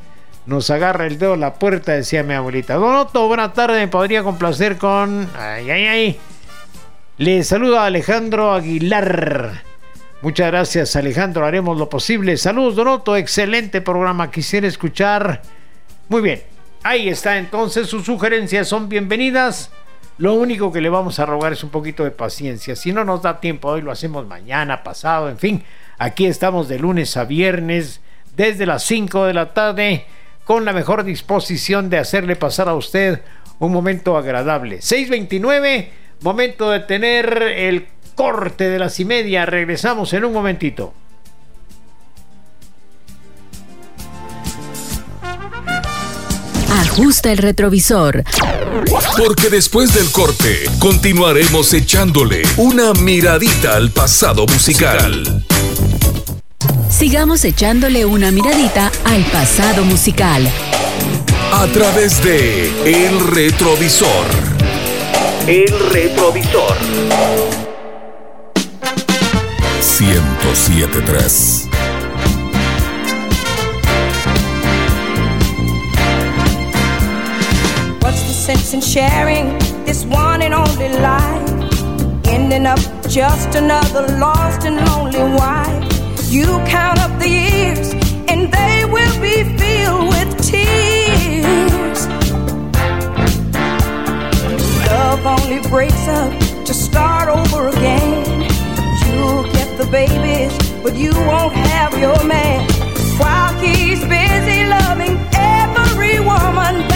nos agarra el dedo la puerta, decía mi abuelita. Donoto, buena tarde. Me podría complacer con. Ay, ay, ay. Le saluda Alejandro Aguilar. Muchas gracias, Alejandro. Haremos lo posible. Saludos, Donoto. Excelente programa. Quisiera escuchar. Muy bien. Ahí está entonces, sus sugerencias son bienvenidas. Lo único que le vamos a rogar es un poquito de paciencia. Si no nos da tiempo hoy, lo hacemos mañana, pasado, en fin. Aquí estamos de lunes a viernes, desde las 5 de la tarde, con la mejor disposición de hacerle pasar a usted un momento agradable. 629, momento de tener el corte de las y media. Regresamos en un momentito. Ajusta el retrovisor. Porque después del corte continuaremos echándole una miradita al pasado musical. Sigamos echándole una miradita al pasado musical. A través de El Retrovisor. El Retrovisor. 1073. What's the sense in sharing this one and only life? Ending up just another lost and lonely wife. You count up the years, and they will be filled Love only breaks up to start over again. You'll get the babies, but you won't have your man. While he's busy loving every woman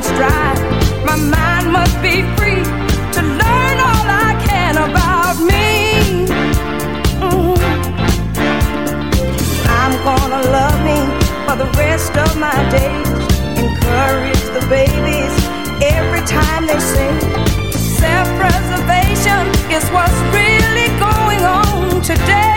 My mind must be free to learn all I can about me. Mhm. I'm gonna love me for the rest of my days. Encourage the babies every time they. Self preservation is what's really going on today.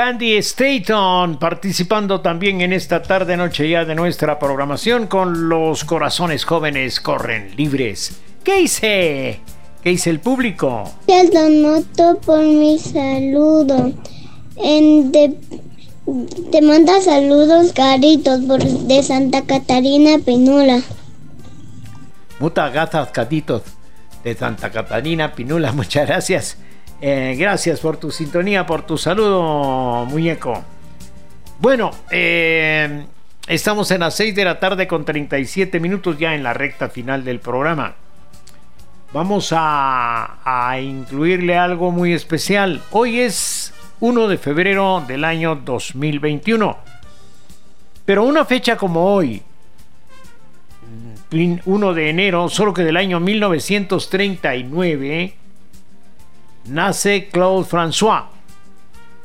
Candy Staton participando también en esta tarde noche ya de nuestra programación con los corazones jóvenes corren libres. ¿Qué dice? ¿Qué dice el público? Te lo noto por mi saludo. En de- te manda saludos caritos por, de Santa Catarina Pinula. Muchas gracias, Catitos, de Santa Catarina Pinula. Muchas gracias. Eh, gracias por tu sintonía, por tu saludo, muñeco. Bueno, eh, estamos en las 6 de la tarde con 37 minutos ya en la recta final del programa. Vamos a, a incluirle algo muy especial. Hoy es 1 de febrero del año 2021. Pero una fecha como hoy, 1 de enero, solo que del año 1939, nace Claude François.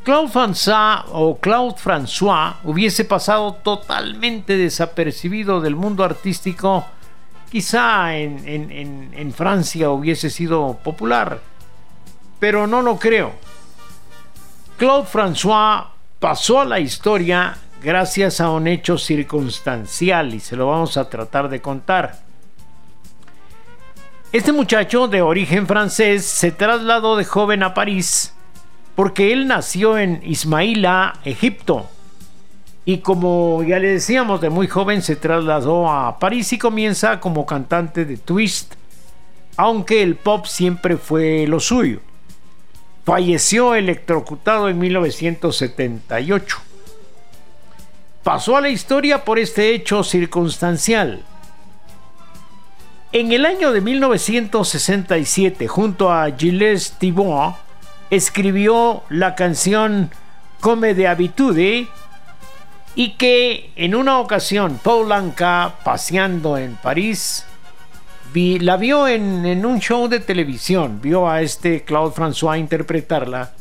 Claude François o Claude François hubiese pasado totalmente desapercibido del mundo artístico, quizá en, en- Francia hubiese sido popular, pero no lo creo. Claude François pasó a la historia gracias a un hecho circunstancial y se lo vamos a tratar de contar. Este muchacho de origen francés se trasladó de joven a París porque él nació en Ismaila, Egipto. Y como ya le decíamos, de muy joven se trasladó a París y comienza como cantante de twist, aunque el pop siempre fue lo suyo. Falleció electrocutado en 1978. Pasó a la historia por este hecho circunstancial. En el año de 1967, junto a Gilles Thibon, escribió la canción Come de Habitude y que en una ocasión Paul Anka, paseando en París, la vio en un show de televisión, vio a este Claude François interpretarla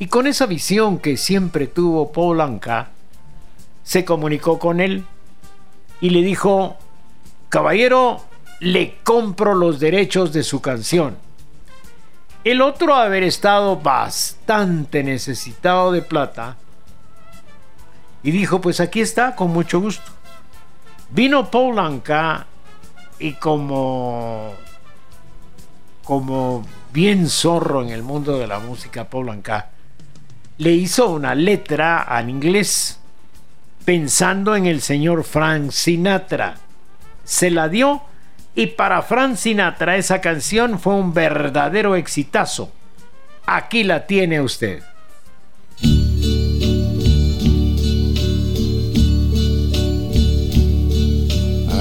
y con esa visión que siempre tuvo Paul Anka, se comunicó con él y le dijo, caballero, le compro los derechos de su canción. El otro haber estado bastante necesitado de plata, y dijo, pues aquí está, con mucho gusto. Vino Paul Anka y como como bien zorro en el mundo de la música Paul Anka le hizo una letra en inglés pensando en el señor Frank Sinatra. Se la dio y para Frank Sinatra esa canción fue un verdadero exitazo. Aquí la tiene usted.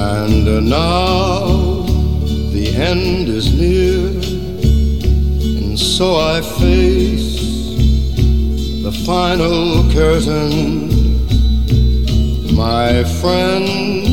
And now the end is near, and so I face the final curtain. My friend,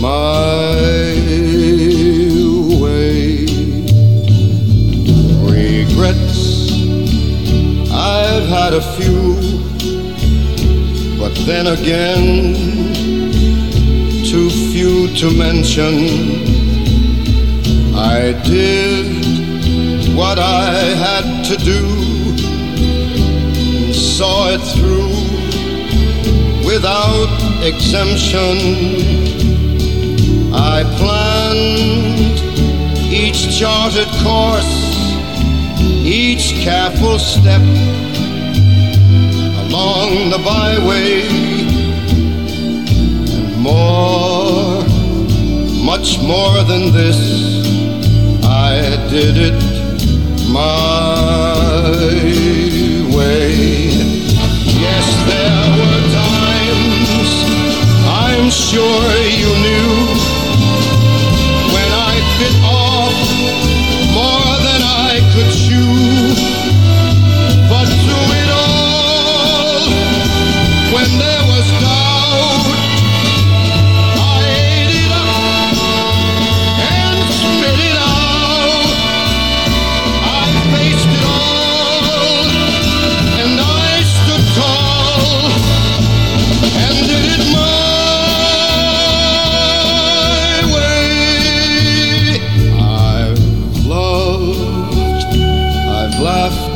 my way. Regrets, I've had a few, but then again, too few to mention. I did what I had to do saw it through without exemption. I planned each charted course, each careful step along the byway, and more, much more than this. I did it my way. Yes, there were times I'm sure you knew when there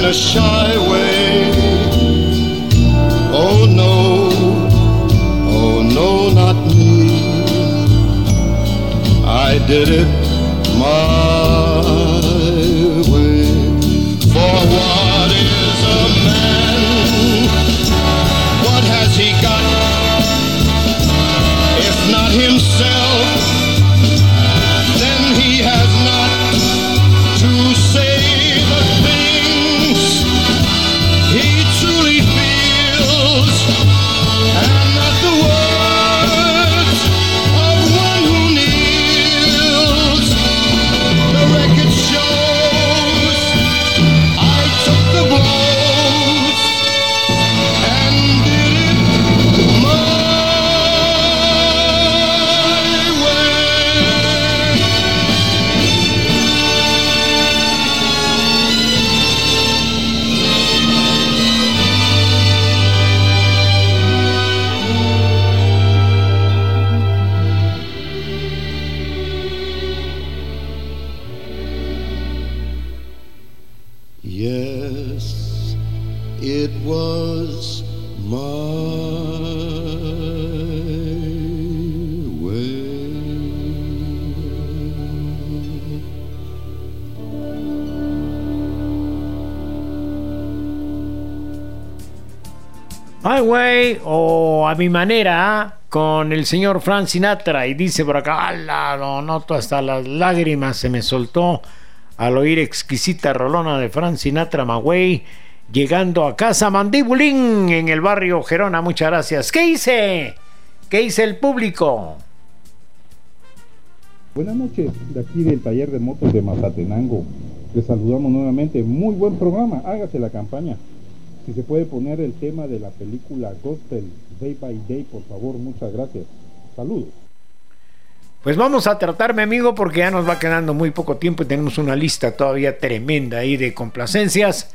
in a shy way. Oh no, oh no, not me. I did it my Mi Manera con el señor Frank Sinatra y dice por acá, ala, lo noto hasta las lágrimas se me soltó al oír exquisita rolona de Frank Sinatra Way llegando a casa Mandibulín en el barrio Gerona, muchas gracias. ¿Qué hice? ¿Qué hice el público? Buenas noches, de aquí del taller de motos de Mazatenango. Les saludamos nuevamente. Muy buen programa, hágase la campaña. Si se puede poner el tema de la película Gospel Day by Day, por favor, muchas gracias. Saludos. Pues vamos a tratar, mi amigo, porque ya nos va quedando muy poco tiempo y tenemos una lista todavía tremenda ahí de complacencias.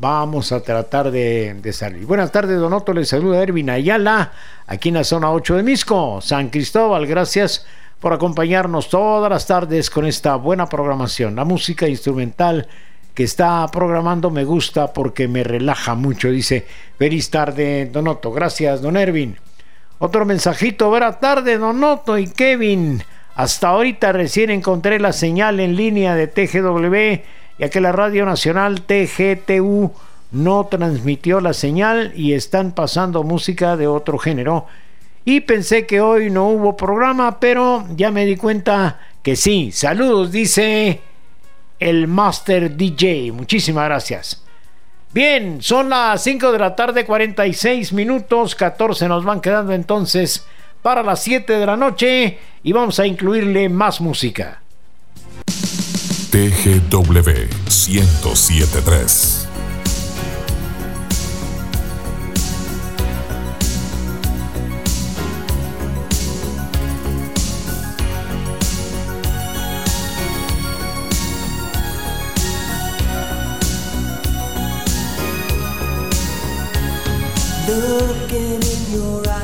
Vamos a tratar de, de salir. Buenas tardes, Donoto. Les saluda Ervin Ayala, aquí en la zona 8 de Misco, San Cristóbal. Gracias por acompañarnos todas las tardes con esta buena programación. La música instrumental que está programando me gusta porque me relaja mucho, dice. Feliz tarde, Donoto. Gracias, don Ervin. Otro mensajito, buena tarde, Donoto y Kevin. Hasta ahorita recién encontré la señal en línea de TGW, ya que la Radio Nacional TGTU no transmitió la señal y están pasando música de otro género. Y pensé que hoy no hubo programa, pero ya me di cuenta que sí. Saludos, dice el Master DJ. Muchísimas gracias. Bien, son las 5 de la tarde, 46 minutos, 14 nos van quedando entonces para las 7 de la noche y vamos a incluirle más música. TGW 1073.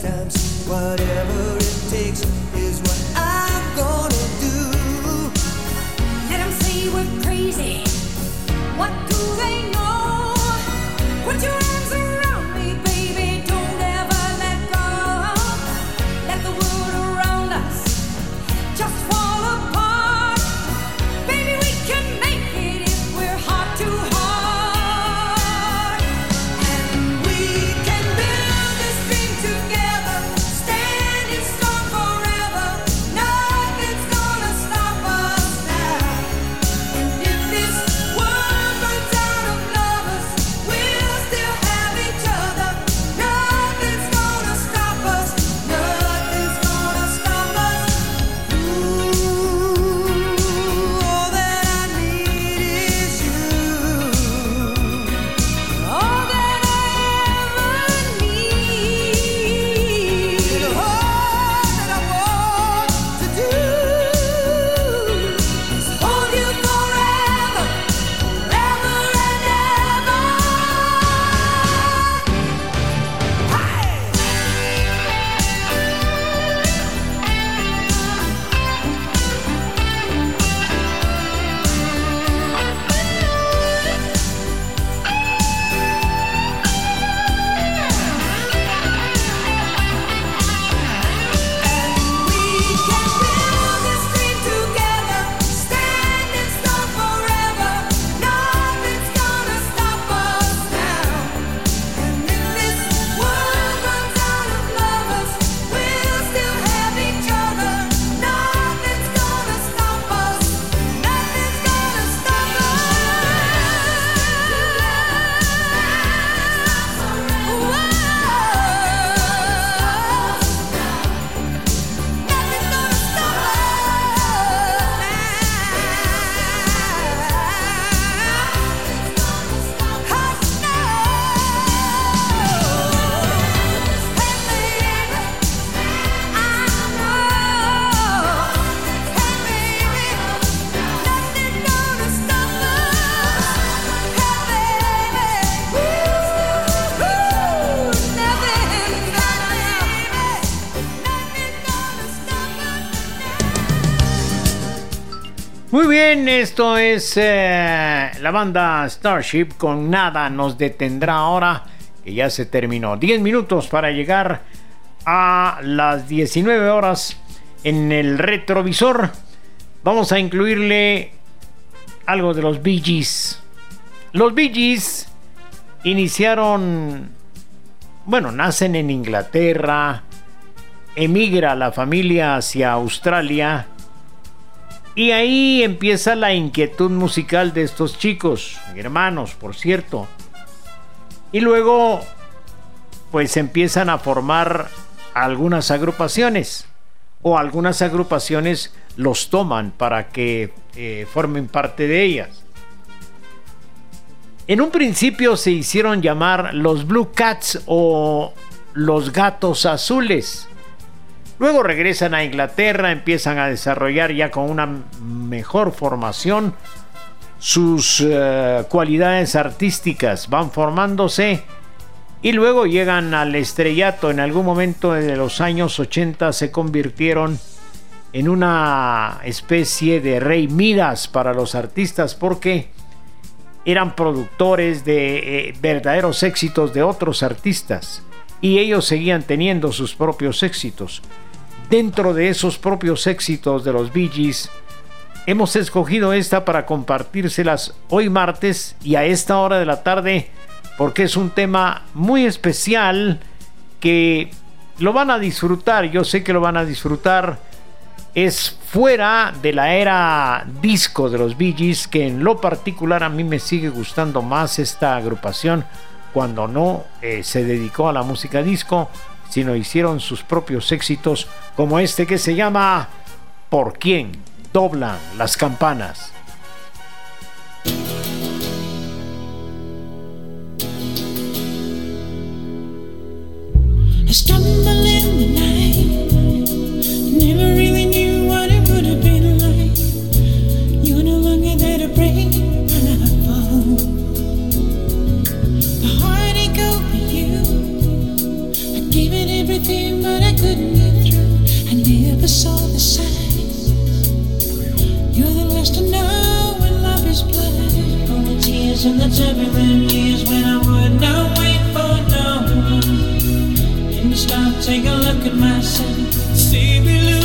times, whatever esto es eh, la banda Starship con Nada nos detendrá ahora, que ya se terminó. 10 minutos para llegar a las 19 horas en el retrovisor. Vamos a incluirle algo de los Bee Gees. Los Bee Gees iniciaron, bueno, nacen en Inglaterra, emigra la familia hacia Australia y ahí empieza la inquietud musical de estos chicos, hermanos, por cierto. Y luego, pues empiezan a formar algunas agrupaciones. O algunas agrupaciones los toman para que eh, formen parte de ellas. En un principio se hicieron llamar los Blue Cats o los Gatos Azules. Luego regresan a Inglaterra, empiezan a desarrollar ya con una mejor formación sus eh, cualidades artísticas, van formándose y luego llegan al estrellato. En algún momento de los años 80 se convirtieron en una especie de rey Midas para los artistas porque eran productores de eh, verdaderos éxitos de otros artistas y ellos seguían teniendo sus propios éxitos. Dentro de esos propios éxitos de los Bee hemos escogido esta para compartírselas hoy martes y a esta hora de la tarde porque es un tema muy especial que lo van a disfrutar, yo sé que lo van a disfrutar. Es fuera de la era disco de los Bee que en lo particular a mí me sigue gustando más esta agrupación cuando no eh, se dedicó a la música disco, sino hicieron sus propios éxitos como este que se llama ¿Por quién doblan las campanas? Everything, but I couldn't get through. I never saw the signs. You're the last to know when love is blind. All the tears and the turbulent years when I would not wait for no one. And stop, take a look at myself. See me losing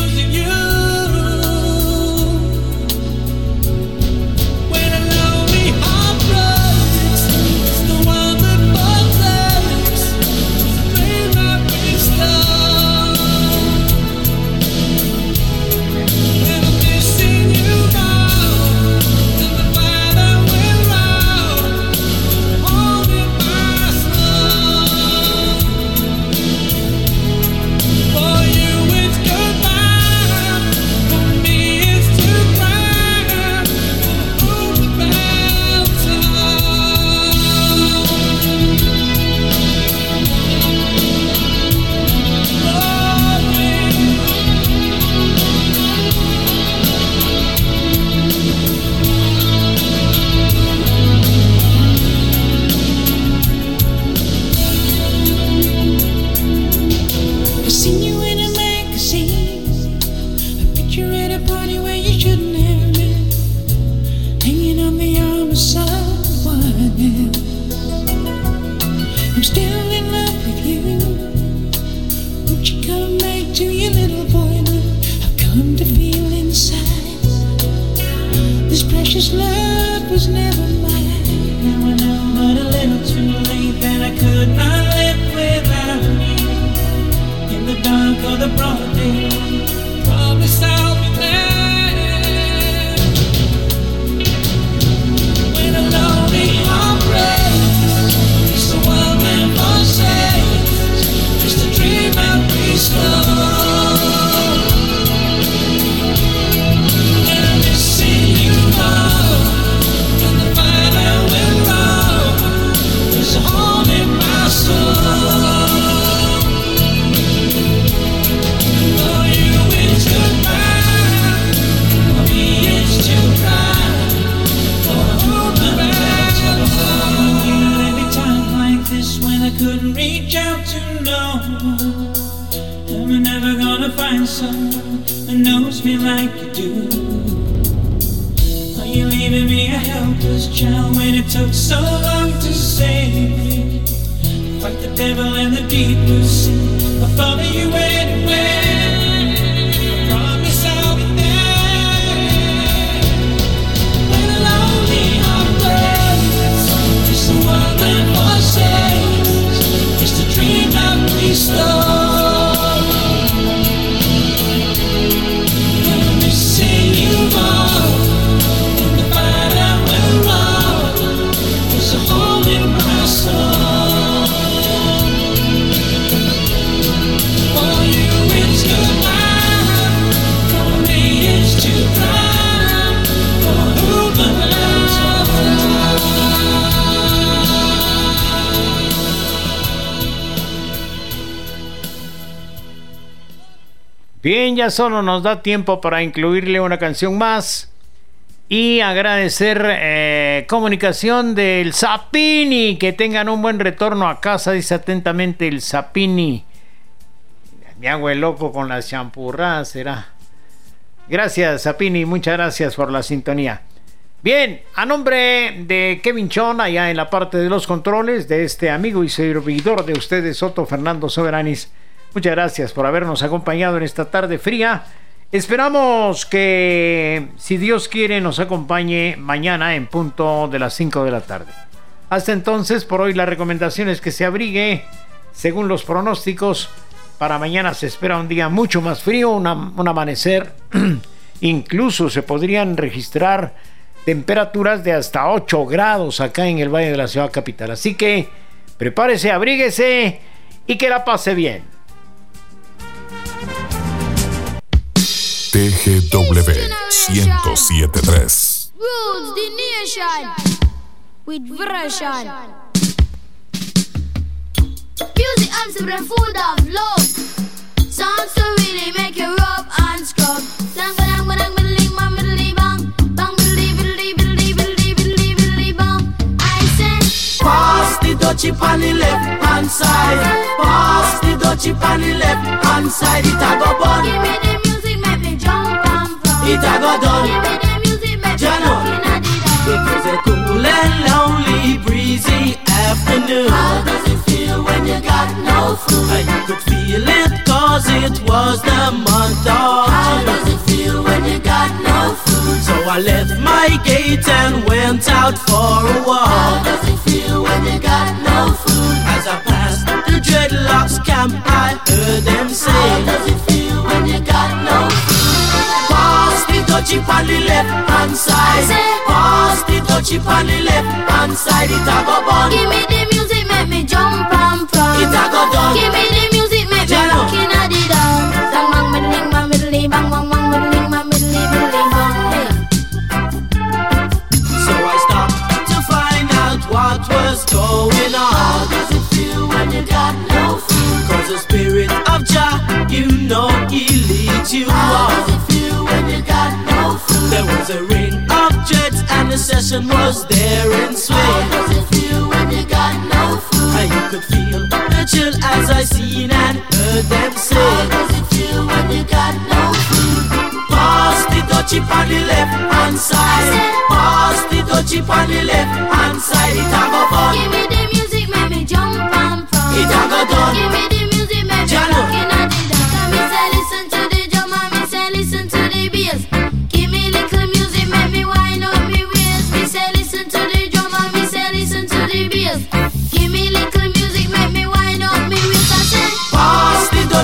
Solo nos da tiempo para incluirle una canción más y agradecer eh, comunicación del Zapini. Que tengan un buen retorno a casa, dice atentamente el Zapini. Me hago el loco con las champurradas, será. Gracias, Zapini, muchas gracias por la sintonía. Bien, a nombre de Kevin Chon, allá en la parte de los controles, de este amigo y servidor de ustedes, Soto Fernando Soberanis, muchas gracias por habernos acompañado en esta tarde fría. Esperamos que, si Dios quiere, nos acompañe mañana en punto de las 5 de la tarde. Hasta entonces, por hoy la recomendación es que se abrigue, según los pronósticos. Para mañana se espera un día mucho más frío, un amanecer. Incluso se podrían registrar temperaturas de hasta 8 grados acá en el Valle de la Ciudad Capital. Así que prepárese, abríguese y que la pase bien. TGW 1073. Rules the nation with version. Music and the food of love. Songs to really make you rub and scrub. Dang, dang, dang, biddly, bang, biddly, bang. Biddly, bang. I say, Pass the dutchie on the left hand side. Pass the dutchie on the left hand side. It a go bun. give me the It a go done. Give me the music, make me Jano. looking at the dance. It was a cool and lonely, breezy afternoon. How does it feel when you got no food? And you could feel it cause it was the month of How does it feel when you got no food? So I left my gate and went out for a walk. How does it feel when you got no food? As I passed the dreadlocks camp, I heard them say, Pass on the left hand side. Pass the dutchie on the left hand side. It a go bun. Give me the music, make me jump and prance. It a go done. Give me the music, make me Jano. looking at the dance. Bang, bang, biddly, bang, biddly, bang, bang, bang, biddly, bang, biddly, biddly, bang. Hey. So I stopped to find out what was going on. How does it feel when you got no food? Cause the spirit of Jah, you know he leads you on. There was a ring of jets and the session was there in swing. How does it feel when you got no food? And you could feel the chill as I seen and heard them say. How does it feel when you got no food? Pass the dutchie on the left hand side. Pass the dutchie on the left hand side. It a go fun. Give me the music, make me jump and prance. It a go done. Give me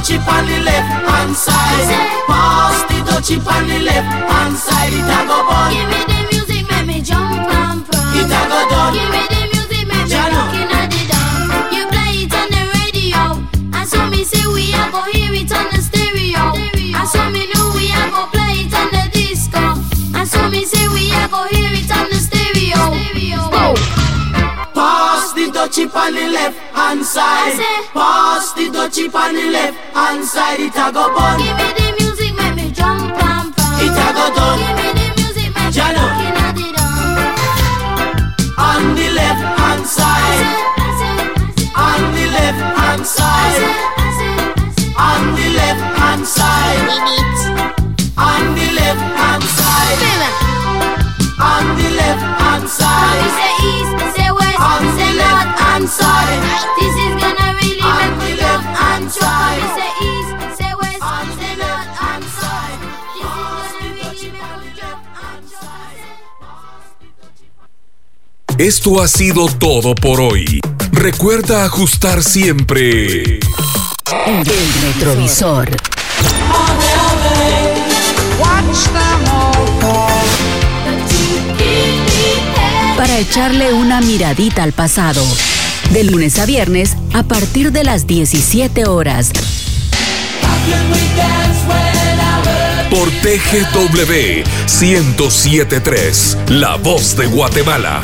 Dutchie on the left hand side. Pass the on the left hand side. It a go bun. Give me the music, make me jump and prance. It a go done. The dutchie on the left hand side. Pass the dutchie on the left hand side. It a go bun. Give me the music, make me jump and prance. It a go done. Give me the music, make me Jano. looking at the. On the left hand side. On the left hand side. On the left hand side. On the left hand side. North and south. This is gonna really make me love and try. Say east, say west, say north and south. This is gonna really make me love and try. Esto ha sido todo por hoy. Recuerda ajustar siempre. El, el retrovisor. Para echarle una miradita al pasado. De lunes a viernes a partir de las 17 horas. Por TGW 1073, La Voz de Guatemala.